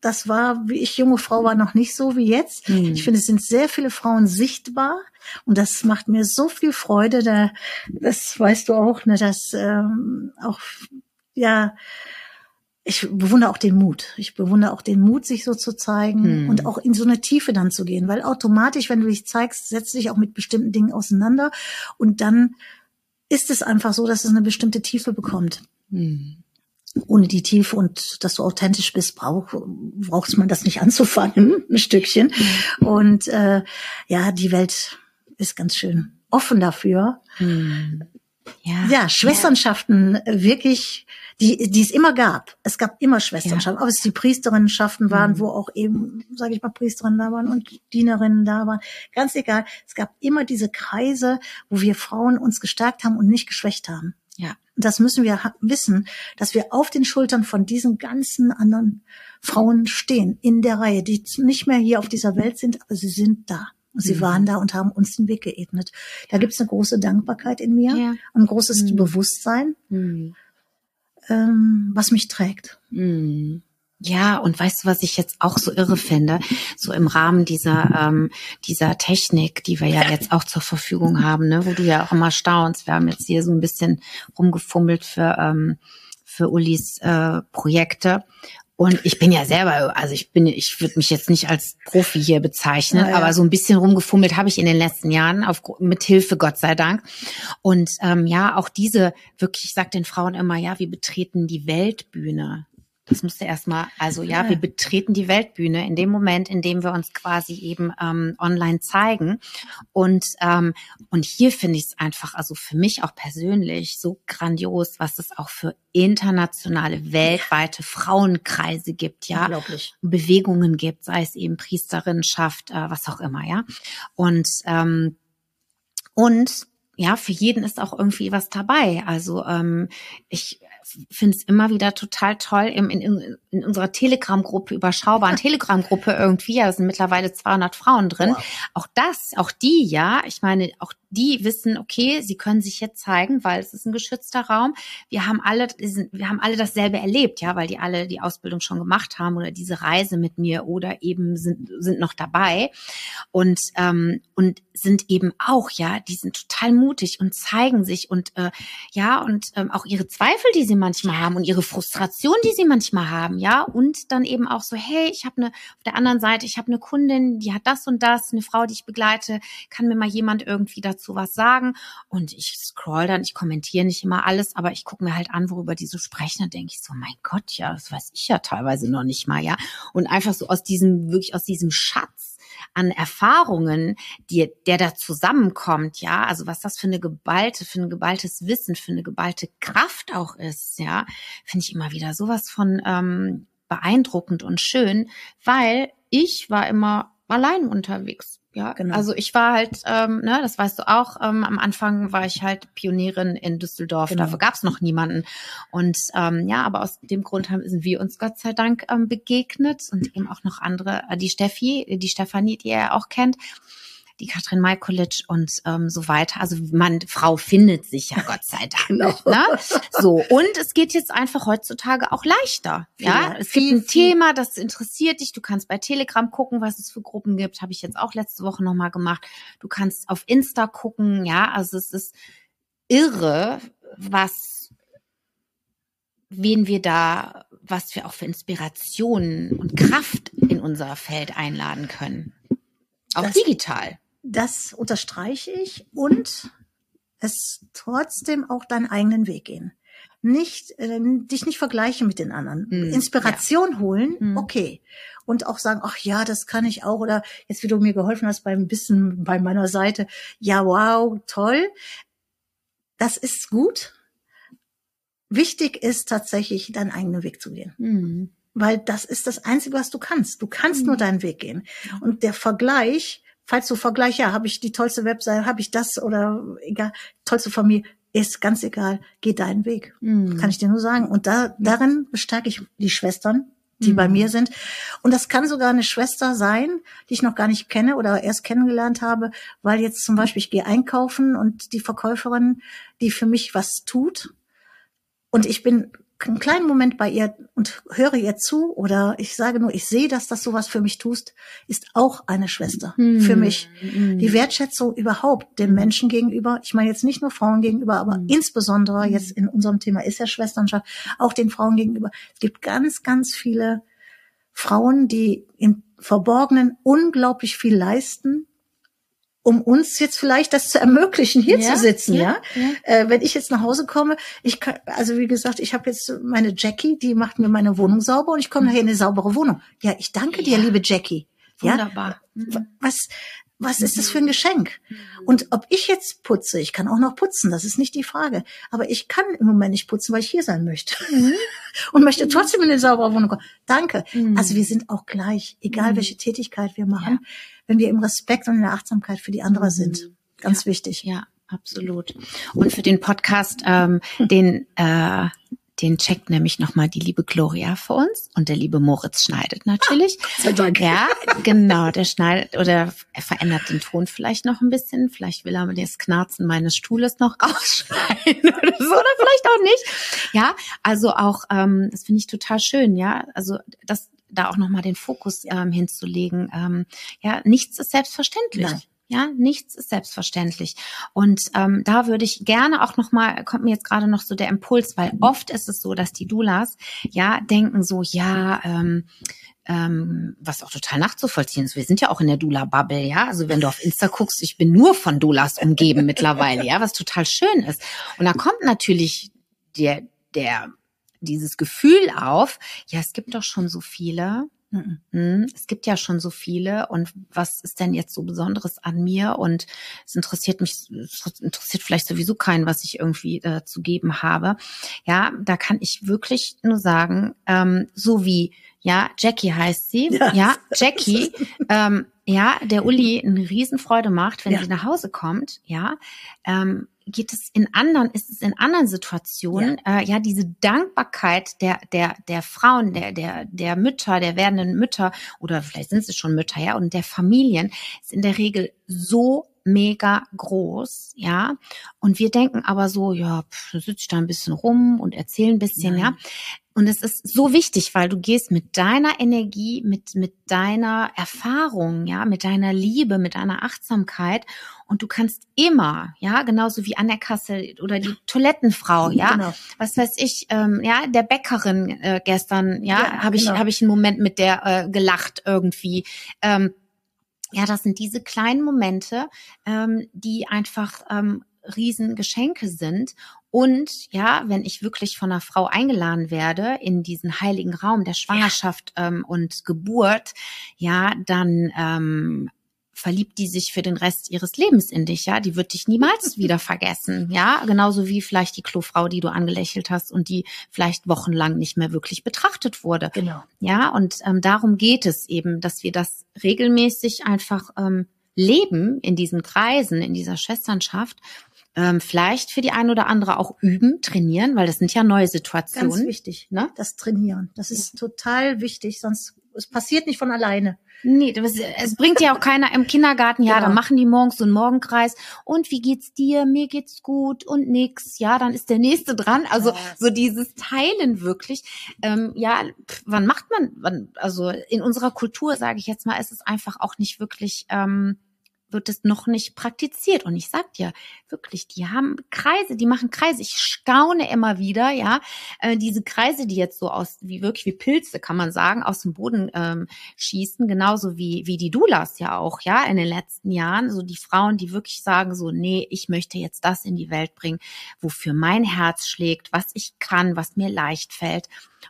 Das war, wie ich junge Frau war, noch nicht so wie jetzt. Mhm. Ich finde, es sind sehr viele Frauen sichtbar und das macht mir so viel Freude. Da, das weißt du auch, ne, dass ähm, auch ja ich bewundere auch den Mut. Ich bewundere auch den Mut, sich so zu zeigen hm. und auch in so eine Tiefe dann zu gehen, weil automatisch, wenn du dich zeigst, setzt du dich auch mit bestimmten Dingen auseinander und dann ist es einfach so, dass es eine bestimmte Tiefe bekommt. Hm. Ohne die Tiefe und dass du authentisch bist, brauch, brauchst man das nicht anzufangen, (laughs) ein Stückchen. Und äh, ja, die Welt ist ganz schön offen dafür. Hm. Ja, ja, Schwesternschaften ja. wirklich die, die es immer gab. Es gab immer Schwesternschaften, ja. ob es die Priesterinnenschaften waren, mhm. wo auch eben, sage ich mal, Priesterinnen da waren und Dienerinnen da waren. Ganz egal. Es gab immer diese Kreise, wo wir Frauen uns gestärkt haben und nicht geschwächt haben. Ja. Das müssen wir wissen, dass wir auf den Schultern von diesen ganzen anderen Frauen stehen, in der Reihe, die nicht mehr hier auf dieser Welt sind, aber sie sind da. Sie mhm. waren da und haben uns den Weg geebnet. Da gibt es eine große Dankbarkeit in mir, ja. ein großes mhm. Bewusstsein. Mhm ähm, was mich trägt. Mhm. Ja, und weißt du, was ich jetzt auch so irre finde? So im Rahmen dieser, ähm, dieser Technik, die wir ja jetzt auch zur Verfügung haben, ne, wo du ja auch immer staunst. Wir haben jetzt hier so ein bisschen rumgefummelt für, ähm, für Ulis äh, Projekte. Und ich bin ja selber, also ich bin, ich würde mich jetzt nicht als Profi hier bezeichnen, ja, ja. aber so ein bisschen rumgefummelt habe ich in den letzten Jahren, auf, mit Hilfe, Gott sei Dank. Und ähm, ja, auch diese, wirklich, ich sage den Frauen immer, ja, wir betreten die Weltbühne Das musste erstmal, also ja, wir betreten die Weltbühne in dem Moment, in dem wir uns quasi eben ähm, online zeigen. Und, ähm, und hier finde ich es einfach, also für mich auch persönlich so grandios, was es auch für internationale, weltweite Frauenkreise gibt, ja. Unglaublich. Bewegungen gibt, sei es eben Priesterinnenschaft, äh, was auch immer, ja. Und, ähm, und ja, für jeden ist auch irgendwie was dabei. Also ähm, ich finde es immer wieder total toll in, in, in unserer Telegram-Gruppe, überschaubaren Telegram-Gruppe irgendwie, ja, da sind mittlerweile 200 Frauen drin. Wow. Auch das, auch die, ja, ich meine, auch die wissen, okay, sie können sich jetzt zeigen, weil es ist ein geschützter Raum. Wir haben alle, wir haben alle dasselbe erlebt, ja, weil die alle die Ausbildung schon gemacht haben oder diese Reise mit mir oder eben sind, sind noch dabei und, ähm, und sind eben auch, ja, die sind total mutig und zeigen sich und, äh, ja, und ähm, auch ihre Zweifel, die sie manchmal haben und ihre Frustration, die sie manchmal haben, ja, und dann eben auch so, hey, ich habe eine, auf der anderen Seite, ich habe eine Kundin, die hat das und das, eine Frau, die ich begleite, kann mir mal jemand irgendwie dazu was sagen. Und ich scroll dann, ich kommentiere nicht immer alles, aber ich gucke mir halt an, worüber die so sprechen. Dann denke ich so, mein Gott, ja, das weiß ich ja teilweise noch nicht mal, ja. Und einfach so aus diesem, wirklich aus diesem Schatz an Erfahrungen, die, der da zusammenkommt, ja, also was das für eine geballte, für ein geballtes Wissen, für eine geballte Kraft auch ist, ja, finde ich immer wieder sowas von ähm, beeindruckend und schön, weil ich war immer allein unterwegs. Ja, genau. Also ich war halt, ähm, ne, das weißt du auch, ähm, am Anfang war ich halt Pionierin in Düsseldorf, genau. dafür gab es noch niemanden. Und ähm, ja, aber aus dem Grund haben, sind wir uns Gott sei Dank ähm, begegnet und eben auch noch andere, äh, die Steffi, die Stefanie, die er auch kennt die Katrin Majkulic und ähm, so weiter. Also man, Frau findet sich ja (laughs) Gott sei Dank. genau. ne? So, und es geht jetzt einfach heutzutage auch leichter. Ja, es viel, gibt ein viel. Thema, das interessiert dich. Du kannst bei Telegram gucken, was es für Gruppen gibt. Habe ich jetzt auch letzte Woche nochmal gemacht. Du kannst auf Insta gucken, ja, also es ist irre, was wen wir da, was wir auch für Inspirationen und Kraft in unser Feld einladen können. Auch das, digital das unterstreiche ich und es trotzdem auch deinen eigenen Weg gehen. Nicht, äh, dich nicht vergleichen mit den anderen. Mm, Inspiration ja. holen, mm. okay. Und auch sagen, ach ja, das kann ich auch. Oder jetzt, wie du mir geholfen hast beim Bissen bei meiner Seite. Ja, wow, toll. Das ist gut. Wichtig ist tatsächlich, deinen eigenen Weg zu gehen. Mm. Weil das ist das Einzige, was du kannst. Du kannst nur deinen Weg gehen. Und der Vergleich, falls du Vergleiche, ja, habe ich die tollste Webseite, habe ich das oder egal, tollste Familie, ist ganz egal, geh deinen Weg. Mhm. Kann ich dir nur sagen. Und da, darin bestärke ich die Schwestern, die mhm. bei mir sind. Und das kann sogar eine Schwester sein, die ich noch gar nicht kenne oder erst kennengelernt habe, weil jetzt zum Beispiel ich gehe einkaufen und die Verkäuferin, die für mich was tut, und ich bin einen kleinen Moment bei ihr und höre ihr zu oder ich sage nur, ich sehe, dass das sowas für mich tust, ist auch eine Schwester hm. für mich. Hm. Die Wertschätzung überhaupt dem Menschen gegenüber, ich meine jetzt nicht nur Frauen gegenüber, aber hm. insbesondere hm. jetzt in unserem Thema ist ja Schwesternschaft, auch den Frauen gegenüber. Es gibt ganz, ganz viele Frauen, die im Verborgenen unglaublich viel leisten, um uns jetzt vielleicht das zu ermöglichen, hier ja, zu sitzen, ja. ja? ja. Äh, wenn ich jetzt nach Hause komme, ich kann, also wie gesagt, ich habe jetzt meine Jackie, die macht mir meine Wohnung sauber und ich komme mhm. nachher in eine saubere Wohnung. Ja, ich danke dir, liebe Jackie. Wunderbar. Ja? Was, was ist das für ein Geschenk? Mhm. Und ob ich jetzt putze, ich kann auch noch putzen, das ist nicht die Frage. Aber ich kann im Moment nicht putzen, weil ich hier sein möchte. Mhm. (laughs) Und möchte mhm. trotzdem in eine saubere Wohnung kommen. Danke. Also wir sind auch gleich, egal welche Tätigkeit wir machen, ja. Wenn wir im Respekt und in der Achtsamkeit für die andere sind. Ganz ja. wichtig. Ja, absolut. Und für den Podcast, ähm, den äh, den checkt nämlich nochmal die liebe Gloria für uns und der liebe Moritz schneidet natürlich. (laughs) Ah, Dank. Ja, genau, der schneidet oder er verändert den Ton vielleicht noch ein bisschen. Vielleicht will er das Knarzen meines Stuhles noch (laughs) ausschneiden oder so oder vielleicht auch nicht. Ja, also auch, ähm, das finde ich total schön, ja. Also das da auch nochmal den Fokus ähm, hinzulegen. Ähm, ja, nichts ist selbstverständlich. Nein. Ja, nichts ist selbstverständlich. Und ähm, da würde ich gerne auch noch mal, kommt mir jetzt gerade noch so der Impuls, weil oft ist es so, dass die Doulas ja denken so, ja, ähm, ähm, was auch total nachzuvollziehen ist. Wir sind ja auch in der Dula-Bubble, ja. Also wenn du auf Insta guckst, ich bin nur von Doulas umgeben mittlerweile, (laughs) ja, was total schön ist. Und da kommt natürlich der, der dieses Gefühl auf, ja, es gibt doch schon so viele. Mhm. Es gibt ja schon so viele und was ist denn jetzt so Besonderes an mir? Und es interessiert mich, es interessiert vielleicht sowieso keinen, was ich irgendwie äh, zu geben habe. Ja, da kann ich wirklich nur sagen, ähm, so wie, ja, Jackie heißt sie, ja, ja Jackie, ähm, ja, der Uli eine Riesenfreude macht, wenn ja. sie nach Hause kommt, ja, ähm, geht es in anderen, ist es in anderen Situationen, ja, äh, ja diese Dankbarkeit der, der, der Frauen, der, der, der Mütter, der werdenden Mütter oder vielleicht sind sie schon Mütter, ja, und der Familien ist in der Regel so mega groß, ja. Und wir denken aber so, ja, pff, sitze ich da ein bisschen rum und erzähle ein bisschen, Nein. ja. Und es ist so wichtig, weil du gehst mit deiner Energie, mit, mit deiner Erfahrung, ja, mit deiner Liebe, mit deiner Achtsamkeit und du kannst immer, ja, genauso wie an der Kasse oder die Toilettenfrau, ja, genau. was weiß ich, ähm, ja, der Bäckerin äh, gestern, ja, ja habe ich, genau. habe ich einen Moment mit der äh, gelacht irgendwie. Ähm, ja, das sind diese kleinen Momente, ähm, die einfach ähm, Riesengeschenke sind. Und ja, wenn ich wirklich von einer Frau eingeladen werde in diesen heiligen Raum der Schwangerschaft ja. ähm, und Geburt, ja, dann ähm, verliebt die sich für den Rest ihres Lebens in dich, ja. Die wird dich niemals (laughs) wieder vergessen, ja. Genauso wie vielleicht die Klofrau, die du angelächelt hast und die vielleicht wochenlang nicht mehr wirklich betrachtet wurde. Genau. Ja, und ähm, darum geht es eben, dass wir das regelmäßig einfach ähm, leben in diesen Kreisen, in dieser Schwesternschaft ähm, vielleicht für die eine oder andere auch üben, trainieren, weil das sind ja neue Situationen. Ganz wichtig, ne? Das Trainieren. Das ist ja. total wichtig, sonst es passiert nicht von alleine. Nee, das, es bringt ja auch keiner im Kindergarten, ja, genau. dann machen die morgens so einen Morgenkreis und wie geht's dir? Mir geht's gut und nix. Ja, dann ist der nächste dran. Also so dieses Teilen wirklich. Ähm, ja, wann macht man, wann, also in unserer Kultur, sage ich jetzt mal, ist es einfach auch nicht wirklich ähm, wird es noch nicht praktiziert. Und ich sag dir wirklich, die haben Kreise, die machen Kreise. Ich staune immer wieder, ja, äh, diese Kreise, die jetzt so aus, wie wirklich wie Pilze, kann man sagen, aus dem Boden ähm, schießen, genauso wie, wie die Dulas ja auch, ja, in den letzten Jahren. So die Frauen, die wirklich sagen so, nee, ich möchte jetzt das in die Welt bringen, wofür mein Herz schlägt, was ich kann, was mir leicht fällt.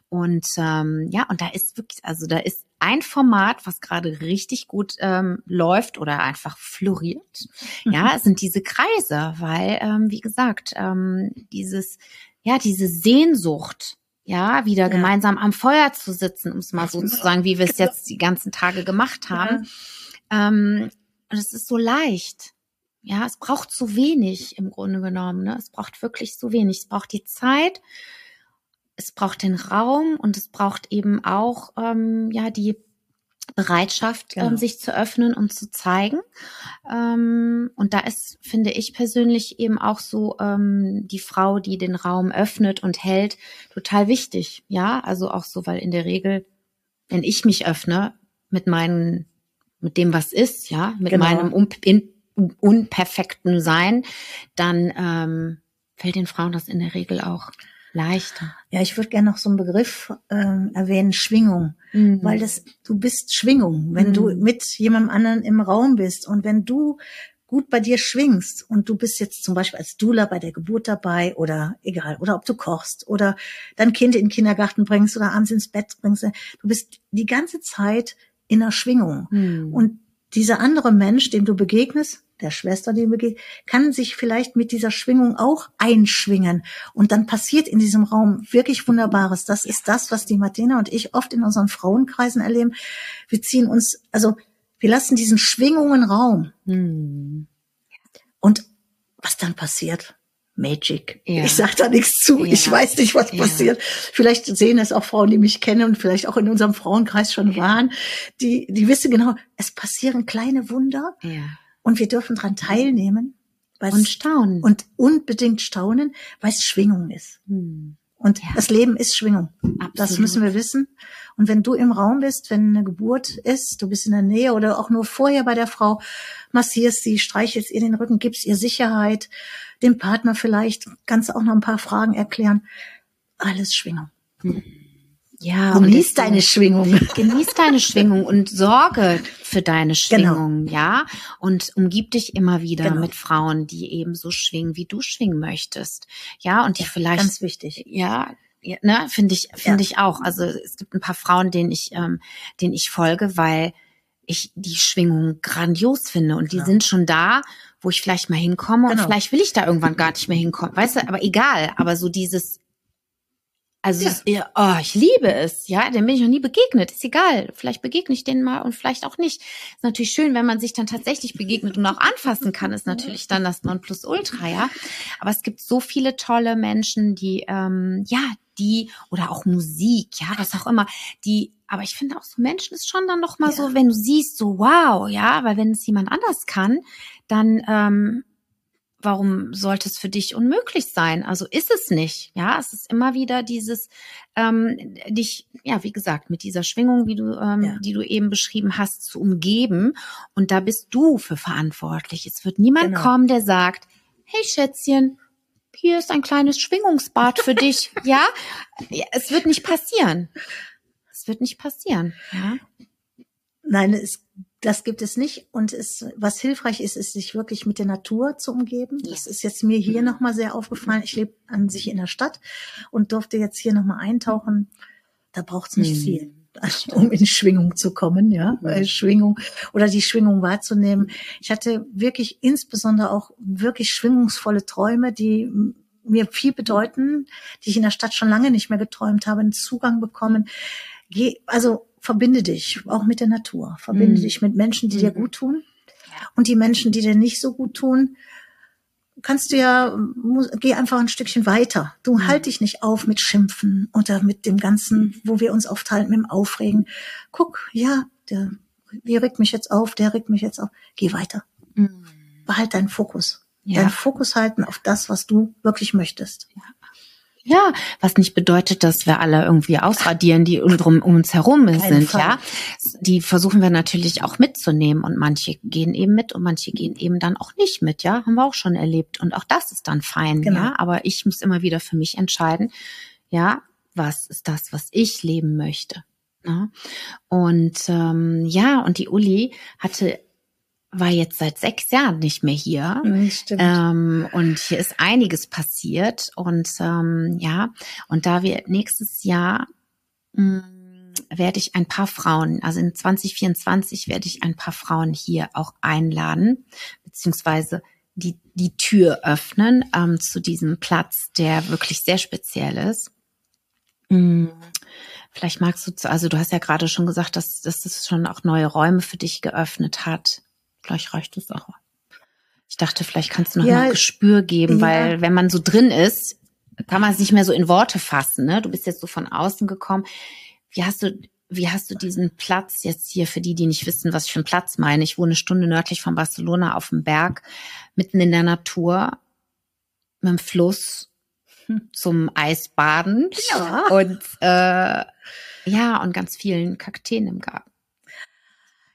Und ähm, ja, und da ist wirklich, also da ist ein Format, was gerade richtig gut ähm, läuft oder einfach floriert. Ja, mhm. sind diese Kreise, weil, ähm, wie gesagt, ähm, dieses, ja, diese Sehnsucht, ja, wieder ja. gemeinsam am Feuer zu sitzen, um es mal so zu sagen, wie wir es genau. jetzt die ganzen Tage gemacht haben. Ja. Ähm, es ist so leicht. Ja, es braucht so wenig im Grunde genommen. Ne? Es braucht wirklich so wenig. Es braucht die Zeit, es braucht den Raum und es braucht eben auch ähm, ja die Bereitschaft, ähm, genau. ähm, sich zu öffnen und zu zeigen. Ähm, und da ist, finde ich persönlich eben auch so ähm, die Frau, die den Raum öffnet und hält, total wichtig. Ja, also auch so, weil in der Regel, wenn ich mich öffne mit meinen, mit dem, was ist, ja, mit genau. meinem un unperfekten Sein, dann ähm, fällt den Frauen das in der Regel auch leichter. Ja, ich würde gerne noch so einen Begriff äh, erwähnen, Schwingung. Mhm. Weil das, du bist Schwingung, wenn mhm. du mit jemandem anderen im Raum bist und wenn du gut bei dir schwingst und du bist jetzt zum Beispiel als Dula bei der Geburt dabei oder egal, oder ob du kochst oder dein Kind in den Kindergarten bringst oder abends ins Bett bringst, du bist die ganze Zeit in der Schwingung. Mhm. Und dieser andere Mensch, dem du begegnest, der Schwester, die begegnet, kann sich vielleicht mit dieser Schwingung auch einschwingen. Und dann passiert in diesem Raum wirklich Wunderbares. Das ist das, was die Martina und ich oft in unseren Frauenkreisen erleben. Wir ziehen uns, also wir lassen diesen Schwingungen Raum. Hm. Und was dann passiert? Magic. Ja. Ich sage da nichts zu. Ja. Ich weiß nicht, was ja. passiert. Vielleicht sehen es auch Frauen, die mich kennen und vielleicht auch in unserem Frauenkreis schon waren. Die, die wissen genau, es passieren kleine Wunder. Ja. Und wir dürfen dran teilnehmen. Und staunen. Und unbedingt staunen, weil es Schwingung ist. Hm. Und ja. das Leben ist Schwingung. Absolut. Das müssen wir wissen. Und wenn du im Raum bist, wenn eine Geburt ist, du bist in der Nähe oder auch nur vorher bei der Frau, massierst sie, streichelst ihr den Rücken, gibst ihr Sicherheit, dem Partner vielleicht, kannst auch noch ein paar Fragen erklären. Alles Schwingung. Hm. Ja, genieß deine Schwingung. (laughs) Genieß deine Schwingung und sorge für deine genau. Schwingung, genau. ja. Und umgib dich immer wieder genau. mit Frauen, die eben so schwingen, wie du schwingen möchtest. Ja, und die ja, vielleicht. Ganz wichtig. Ja, ja, ne, finde ich, finde ja. ich auch. Also es gibt ein paar Frauen, denen ich, ähm, denen ich folge, weil ich die Schwingung grandios finde und die ja. sind schon da, wo ich vielleicht mal hinkomme genau. und vielleicht will ich da irgendwann gar nicht mehr hinkommen, weißt du, aber egal, aber so dieses also ja. ist, oh, ich liebe es, ja, dem bin ich noch nie begegnet, ist egal, vielleicht begegne ich den mal und vielleicht auch nicht. Ist natürlich schön, wenn man sich dann tatsächlich begegnet und auch anfassen kann, ist natürlich dann das Nonplusultra, ja. Aber es gibt so viele tolle Menschen, die, ähm, ja, die oder auch Musik, ja, was auch immer, die aber ich finde auch so Menschen ist schon dann noch mal ja. so, wenn du siehst, so wow, ja, weil wenn es jemand anders kann, dann ähm, warum sollte es für dich unmöglich sein? Also ist es nicht. Ja, es ist immer wieder dieses ähm, dich, ja, wie gesagt, mit dieser Schwingung, wie du, ähm, ja. die du eben beschrieben hast, zu umgeben. Und da bist du für verantwortlich. Es wird niemand genau. kommen, der sagt, hey Schätzchen, hier ist ein kleines Schwingungsbad für dich. (laughs) ja, es wird nicht passieren. Es wird nicht passieren. Ja? Nein, es, das gibt es nicht. Und es, was hilfreich ist, ist, sich wirklich mit der Natur zu umgeben. Das ist jetzt mir hier nochmal sehr aufgefallen. Ich lebe an sich in der Stadt und durfte jetzt hier nochmal eintauchen. Da braucht es nicht mhm. viel (laughs) um in Schwingung zu kommen, ja, mhm. Schwingung oder die Schwingung wahrzunehmen. Ich hatte wirklich insbesondere auch wirklich schwingungsvolle Träume, die mir viel bedeuten, die ich in der Stadt schon lange nicht mehr geträumt habe, einen Zugang bekommen, also verbinde dich auch mit der Natur, verbinde mhm. dich mit Menschen, die mhm. dir gut tun. Und die Menschen, die dir nicht so gut tun, kannst du ja, geh einfach ein Stückchen weiter. Du mhm. halt dich nicht auf mit Schimpfen oder mit dem Ganzen, wo wir uns oft halten, mit dem Aufregen. Guck, ja, der, die regt mich jetzt auf, der regt mich jetzt auf. Geh weiter. Mhm. Behalt deinen Fokus. Ja. Deinen Fokus halten auf das, was du wirklich möchtest. Ja. Ja, was nicht bedeutet, dass wir alle irgendwie ausradieren, die um, um uns herum Kein sind, Fall. ja. Die versuchen wir natürlich auch mitzunehmen und manche gehen eben mit und manche gehen eben dann auch nicht mit, ja. Haben wir auch schon erlebt und auch das ist dann fein, genau. ja. Aber ich muss immer wieder für mich entscheiden, ja, was ist das, was ich leben möchte. Ja? Ne? Und ähm, ja, und die Uli hatte war jetzt seit sechs Jahren nicht mehr hier. Ähm, und hier ist einiges passiert. Und ähm, ja, und da wir nächstes Jahr mh, hm, werde ich ein paar Frauen, also in 2024 werde ich ein paar Frauen hier auch einladen, beziehungsweise die, die Tür öffnen ähm, zu diesem Platz, der wirklich sehr speziell ist. Mhm. Vielleicht magst du, also du hast ja gerade schon gesagt, dass, dass es schon auch neue Räume für dich geöffnet hat. Vielleicht reicht es auch. Ich dachte, vielleicht kannst du noch ja, mal ein Gespür geben, ja. weil wenn man so drin ist, kann man es nicht mehr so in Worte fassen. Ne? Du bist jetzt so von außen gekommen. Wie hast du, wie hast du diesen Platz jetzt hier für die, die nicht wissen, was ich für einen Platz meine? Ich wohne eine Stunde nördlich von Barcelona auf dem Berg, mitten in der Natur, mit dem Fluss hm. zum Eisbaden ja. und äh, ja und ganz vielen Kakteen im Garten.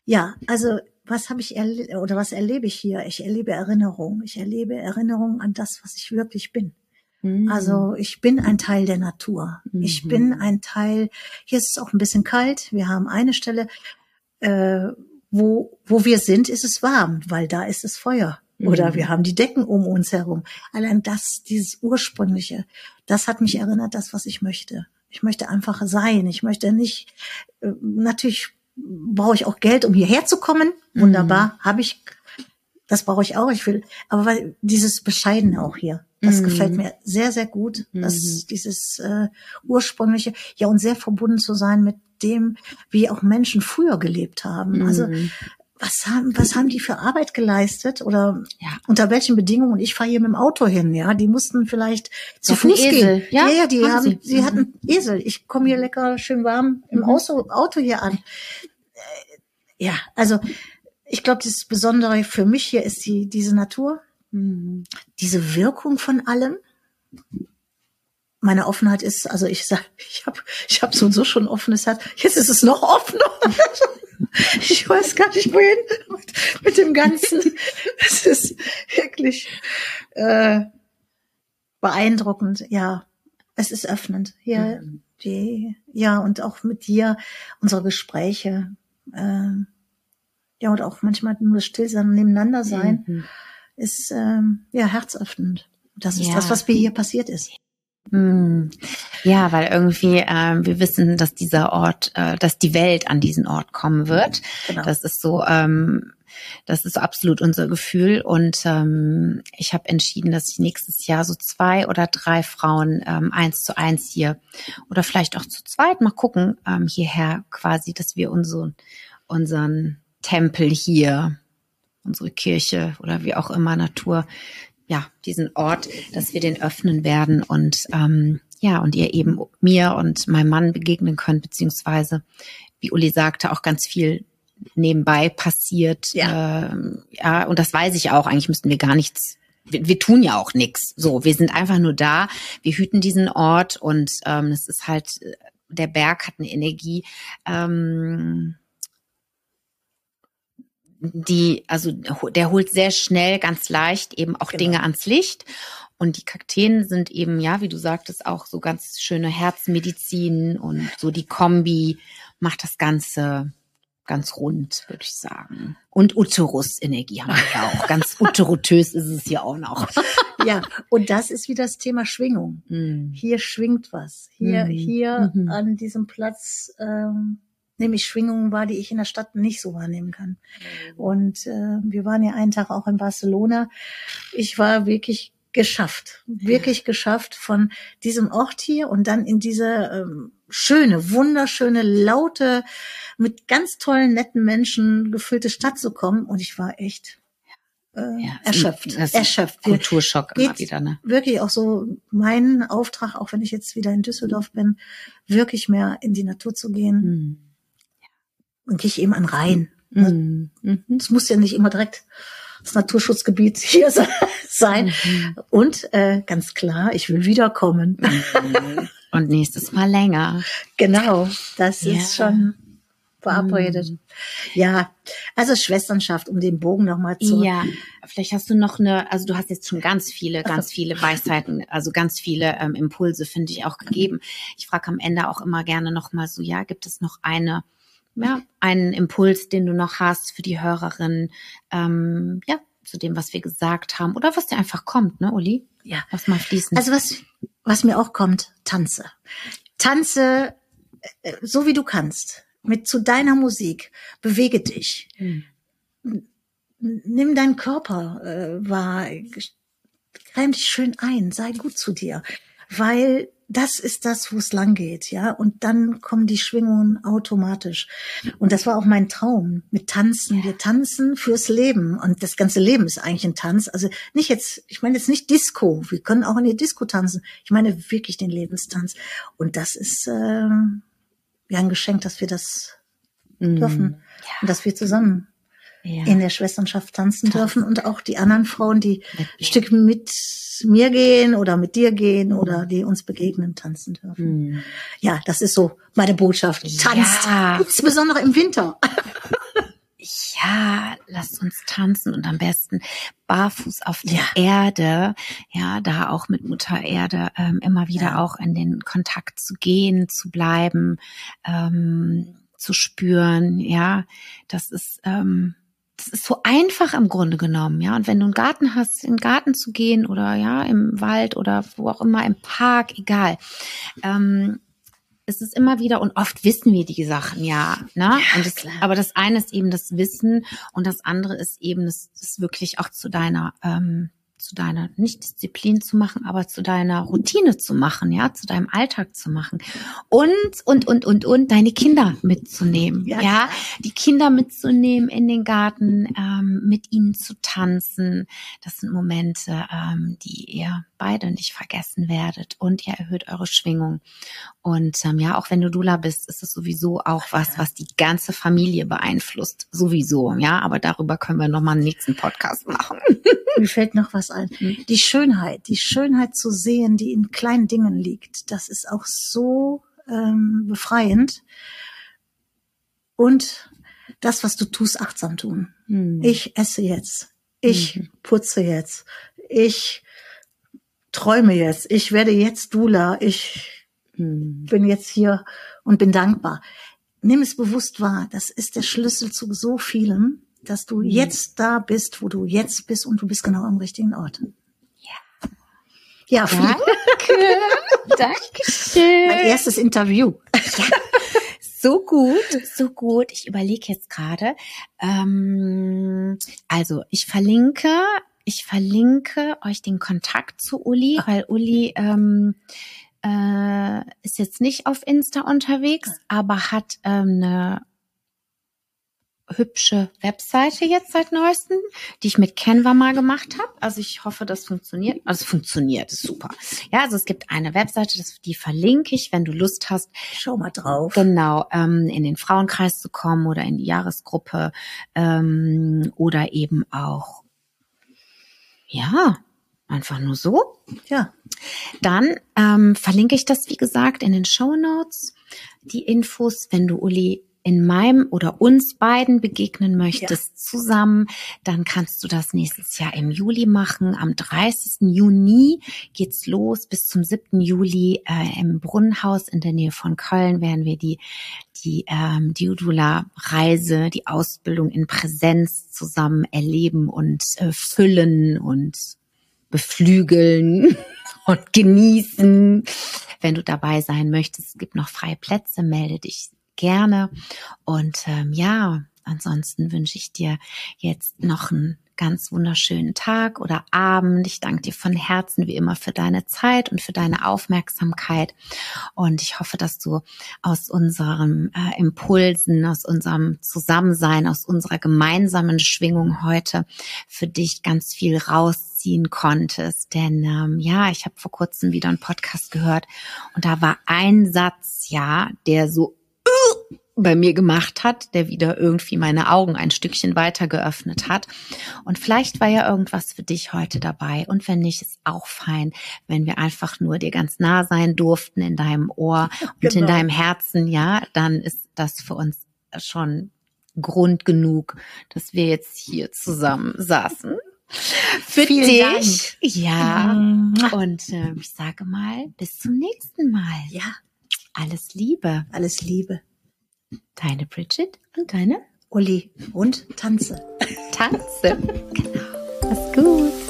Ja, also was habe ich oder was erlebe ich hier? Ich erlebe Erinnerung. Ich erlebe Erinnerung an das, was ich wirklich bin. Mhm. Also ich bin ein Teil der Natur. Mhm. Ich bin ein Teil. Hier ist es auch ein bisschen kalt. Wir haben eine Stelle, äh, wo wo wir sind, ist es warm, weil da ist es Feuer. Oder mhm. wir haben die Decken um uns herum. Allein das, dieses ursprüngliche, das hat mich erinnert, das, was ich möchte. Ich möchte einfach sein. Ich möchte nicht, äh, natürlich brauche ich auch Geld, um hierher zu kommen. Wunderbar, mhm. habe ich. Das brauche ich auch. Ich will, aber weil dieses Bescheidene auch hier, das mhm. gefällt mir sehr, sehr gut. Mhm. Das, dieses äh, ursprüngliche, ja und sehr verbunden zu sein mit dem, wie auch Menschen früher gelebt haben. Also mhm. Was haben, was haben die für Arbeit geleistet oder ja. unter welchen Bedingungen? Und ich fahre hier mit dem Auto hin, ja. Die mussten vielleicht zu Fuß gehen. Ja, ja, ja die haben, haben sie, sie mhm. hatten Esel. Ich komme hier lecker schön warm im mhm. Auto, Auto hier an. Äh, ja, also ich glaube, das Besondere für mich hier ist die, diese Natur, mhm. diese Wirkung von allem. Meine Offenheit ist, also ich sag, ich habe ich hab so und so schon ein offenes Herz. Jetzt ist es noch offener. (laughs) ich weiß gar nicht wohin mit, mit dem Ganzen. (laughs) Es ist wirklich äh, beeindruckend. Ja, es ist öffnend. Mhm. die, ja und auch mit dir unsere Gespräche. Äh, ja, und auch manchmal nur das Stillsein und nebeneinander sein, mhm. ist ähm, ja herzöffnend. Das ist ja. das, was mir hier passiert ist. Hm. Ja, weil irgendwie äh, wir wissen, dass dieser Ort, äh, dass die Welt an diesen Ort kommen wird. Genau. Das ist so, ähm, das ist absolut unser Gefühl. Und ähm, ich habe entschieden, dass ich nächstes Jahr so zwei oder drei Frauen ähm, eins zu eins hier oder vielleicht auch zu zweit mal gucken ähm, hierher quasi, dass wir unseren unseren Tempel hier, unsere Kirche oder wie auch immer Natur ja, diesen Ort, dass wir den öffnen werden und ähm, ja, und ihr eben mir und meinem Mann begegnen könnt, beziehungsweise, wie Uli sagte, auch ganz viel nebenbei passiert. Ja, äh, ja und das weiß ich auch. Eigentlich müssten wir gar nichts wir, wir tun ja auch nichts. So, wir sind einfach nur da, wir hüten diesen Ort und ähm, es ist halt, der Berg hat eine Energie, ähm, die, also der holt sehr schnell, ganz leicht eben auch genau. Dinge ans Licht. Und die Kakteen sind eben, ja, wie du sagtest, auch so ganz schöne Herzmedizin und so die Kombi macht das Ganze ganz rund, würde ich sagen. Und Uterus-Energie haben wir ja auch. (laughs) Ganz uterotös ist es hier auch noch. ja, und das ist wie das Thema Schwingung. Mm. Hier schwingt was. Hier, mm. hier mm -hmm. an diesem Platz ähm, nämlich Schwingungen war, die ich in der Stadt nicht so wahrnehmen kann. Mhm. Und äh, wir waren ja einen Tag auch in Barcelona. Ich war wirklich geschafft, wirklich geschafft von diesem Ort hier und dann in diese ähm, schöne, wunderschöne, laute, mit ganz tollen, netten Menschen gefüllte Stadt zu kommen. Und ich war echt äh, ja, erschöpft. erschöpft. Kulturschock immer wieder, ne? Wirklich auch so mein Auftrag, auch wenn ich jetzt wieder in Düsseldorf bin, wirklich mehr in die Natur zu gehen. Mhm und gehe ich eben an Rhein. Mhm. Es muss ja nicht immer direkt das Naturschutzgebiet (laughs) hier sein. Mhm. Und äh, ganz klar, ich will wiederkommen. Mhm. Und nächstes Mal länger. Genau, das ja. ist schon verabredet. Mhm. Ja, also Schwesternschaft, um den Bogen nochmal zu. Ja, vielleicht hast du noch eine, also du hast jetzt schon ganz viele, ganz viele Weisheiten, also ganz viele ähm, Impulse, finde ich, auch gegeben. Ich frage am Ende auch immer gerne nochmal so, ja, gibt es noch eine ja, einen Impuls, den du noch hast für die Hörerin, ähm, ja, zu dem, was wir gesagt haben oder was dir einfach kommt, ne, Uli? Ja. Was mal fließen. Also was, was mir auch kommt, tanze. Tanze, äh, so wie du kannst. Mit zu deiner Musik. Bewege dich. Hm. Nimm deinen Körper äh, wahr. Reim dich schön ein. Sei gut zu dir. Weil das ist das, wo es lang geht, ja. Und dann kommen die Schwingungen automatisch. Und das war auch mein Traum mit Tanzen. Wir tanzen fürs Leben. Und das ganze Leben ist eigentlich ein Tanz. Also nicht jetzt, ich meine jetzt nicht Disco. Wir können auch in die Disco tanzen. Ich meine wirklich den Lebenstanz. Und das ist äh, ja ein Geschenk, dass wir das mm. dürfen. Ja. Und dass wir zusammen ja. in der Schwesternschaft tanzen dürfen und auch die anderen Frauen, die ein Stück mit mir gehen oder mit dir gehen oder mhm. die uns begegnen, tanzen dürfen. Mhm. Ja, das ist so meine Botschaft. Tanzt, ja. insbesondere im Winter. (laughs) ja, lasst uns tanzen und am besten barfuß auf der ja. Erde, ja, da auch mit Mutter Erde ähm, immer wieder ja. auch in den Kontakt zu gehen, zu bleiben, ähm, zu spüren, ja, das ist ähm, das ist so einfach im Grunde genommen, ja. Und wenn du einen Garten hast, in den Garten zu gehen oder ja, im Wald oder wo auch immer, im Park, egal. Ähm, es ist immer wieder und oft wissen wir die Sachen ja, ne? Ja, das, aber das eine ist eben das Wissen und das andere ist eben das, das wirklich auch zu deiner ähm, zu deiner, nicht Disziplin zu machen, aber zu deiner Routine zu machen, ja, zu deinem Alltag zu machen. Und, und, und, und, und, deine Kinder mitzunehmen, ja, ja die Kinder mitzunehmen in den Garten, ähm, mit ihnen zu tanzen. Das sind Momente, ähm, die ihr beide nicht vergessen werdet und ihr erhöht eure Schwingung. Und ähm, ja, auch wenn du Dula bist, ist es sowieso auch was, was die ganze Familie beeinflusst. Sowieso, ja. Aber darüber können wir nochmal einen nächsten Podcast machen. (laughs) Mir fällt noch was ein. Mhm. Die Schönheit, die Schönheit zu sehen, die in kleinen Dingen liegt, das ist auch so ähm, befreiend. Und das, was du tust, achtsam tun. Mhm. Ich esse jetzt. Ich mhm. putze jetzt. Ich träume jetzt. Ich werde jetzt Dula. Ich mhm. bin jetzt hier und bin dankbar. Nimm es bewusst wahr. Das ist der Schlüssel zu so vielem dass du mhm. jetzt da bist, wo du jetzt bist und du bist genau am richtigen Ort. Ja. Ja, vielen, Danke. (laughs) Dankeschön. Mein erstes Interview. Ja, so gut, so gut. Ich überlege jetzt gerade. Ähm, also ich verlinke, ich verlinke euch den Kontakt zu Uli, Ah. weil Uli ähm, äh, ist jetzt nicht auf Insta unterwegs, aber hat ähm, eine hübsche Webseite jetzt seit neuestem, die ich mit Canva mal gemacht habe. Also ich hoffe, das funktioniert. Also es funktioniert, ist super. Ja, also es gibt eine Webseite, das, die verlinke ich, wenn du Lust hast, Schau mal drauf. genau ähm, in den Frauenkreis zu kommen oder in die Jahresgruppe ähm, oder eben auch ja einfach nur so. Ja, Dann ähm, verlinke ich das wie gesagt in den Show Notes die Infos, wenn du Uli in meinem oder uns beiden begegnen möchtest zusammen, dann kannst du das nächstes Jahr im Juli machen. Am 30. Juni geht's los. Bis zum 7. Juli äh, im Brunnenhaus in der Nähe von Köln werden wir die die ähm, die Udula-Reise, die Ausbildung in Präsenz zusammen erleben und äh, füllen und beflügeln (laughs) und genießen. Wenn du dabei sein möchtest, es gibt noch freie Plätze, melde dich gerne. Und ähm, ja, ansonsten wünsche ich dir jetzt noch einen ganz wunderschönen Tag oder Abend. Ich danke dir von Herzen wie immer für deine Zeit und für deine Aufmerksamkeit. Und ich hoffe, dass du aus unseren äh, Impulsen, aus unserem Zusammensein, aus unserer gemeinsamen Schwingung heute für dich ganz viel rausziehen konntest. Denn ähm, ja, ich habe vor kurzem wieder einen Podcast gehört und da war ein Satz, ja, der so bei mir gemacht hat, der wieder irgendwie meine Augen ein Stückchen weiter geöffnet hat. Und vielleicht war ja irgendwas für dich heute dabei. Und wenn nicht, ist auch fein, wenn wir einfach nur dir ganz nah sein durften in deinem Ohr und in Genau. deinem Herzen, ja, dann ist das für uns schon Grund genug, dass wir jetzt hier zusammen saßen. Für Vielen dich. Ja. Mua. Und äh, ich sage mal, bis zum nächsten Mal. ja, Alles Liebe. alles Liebe. Deine Bridget und deine Uli und tanze. Tanze. (laughs) Genau. Mach's gut.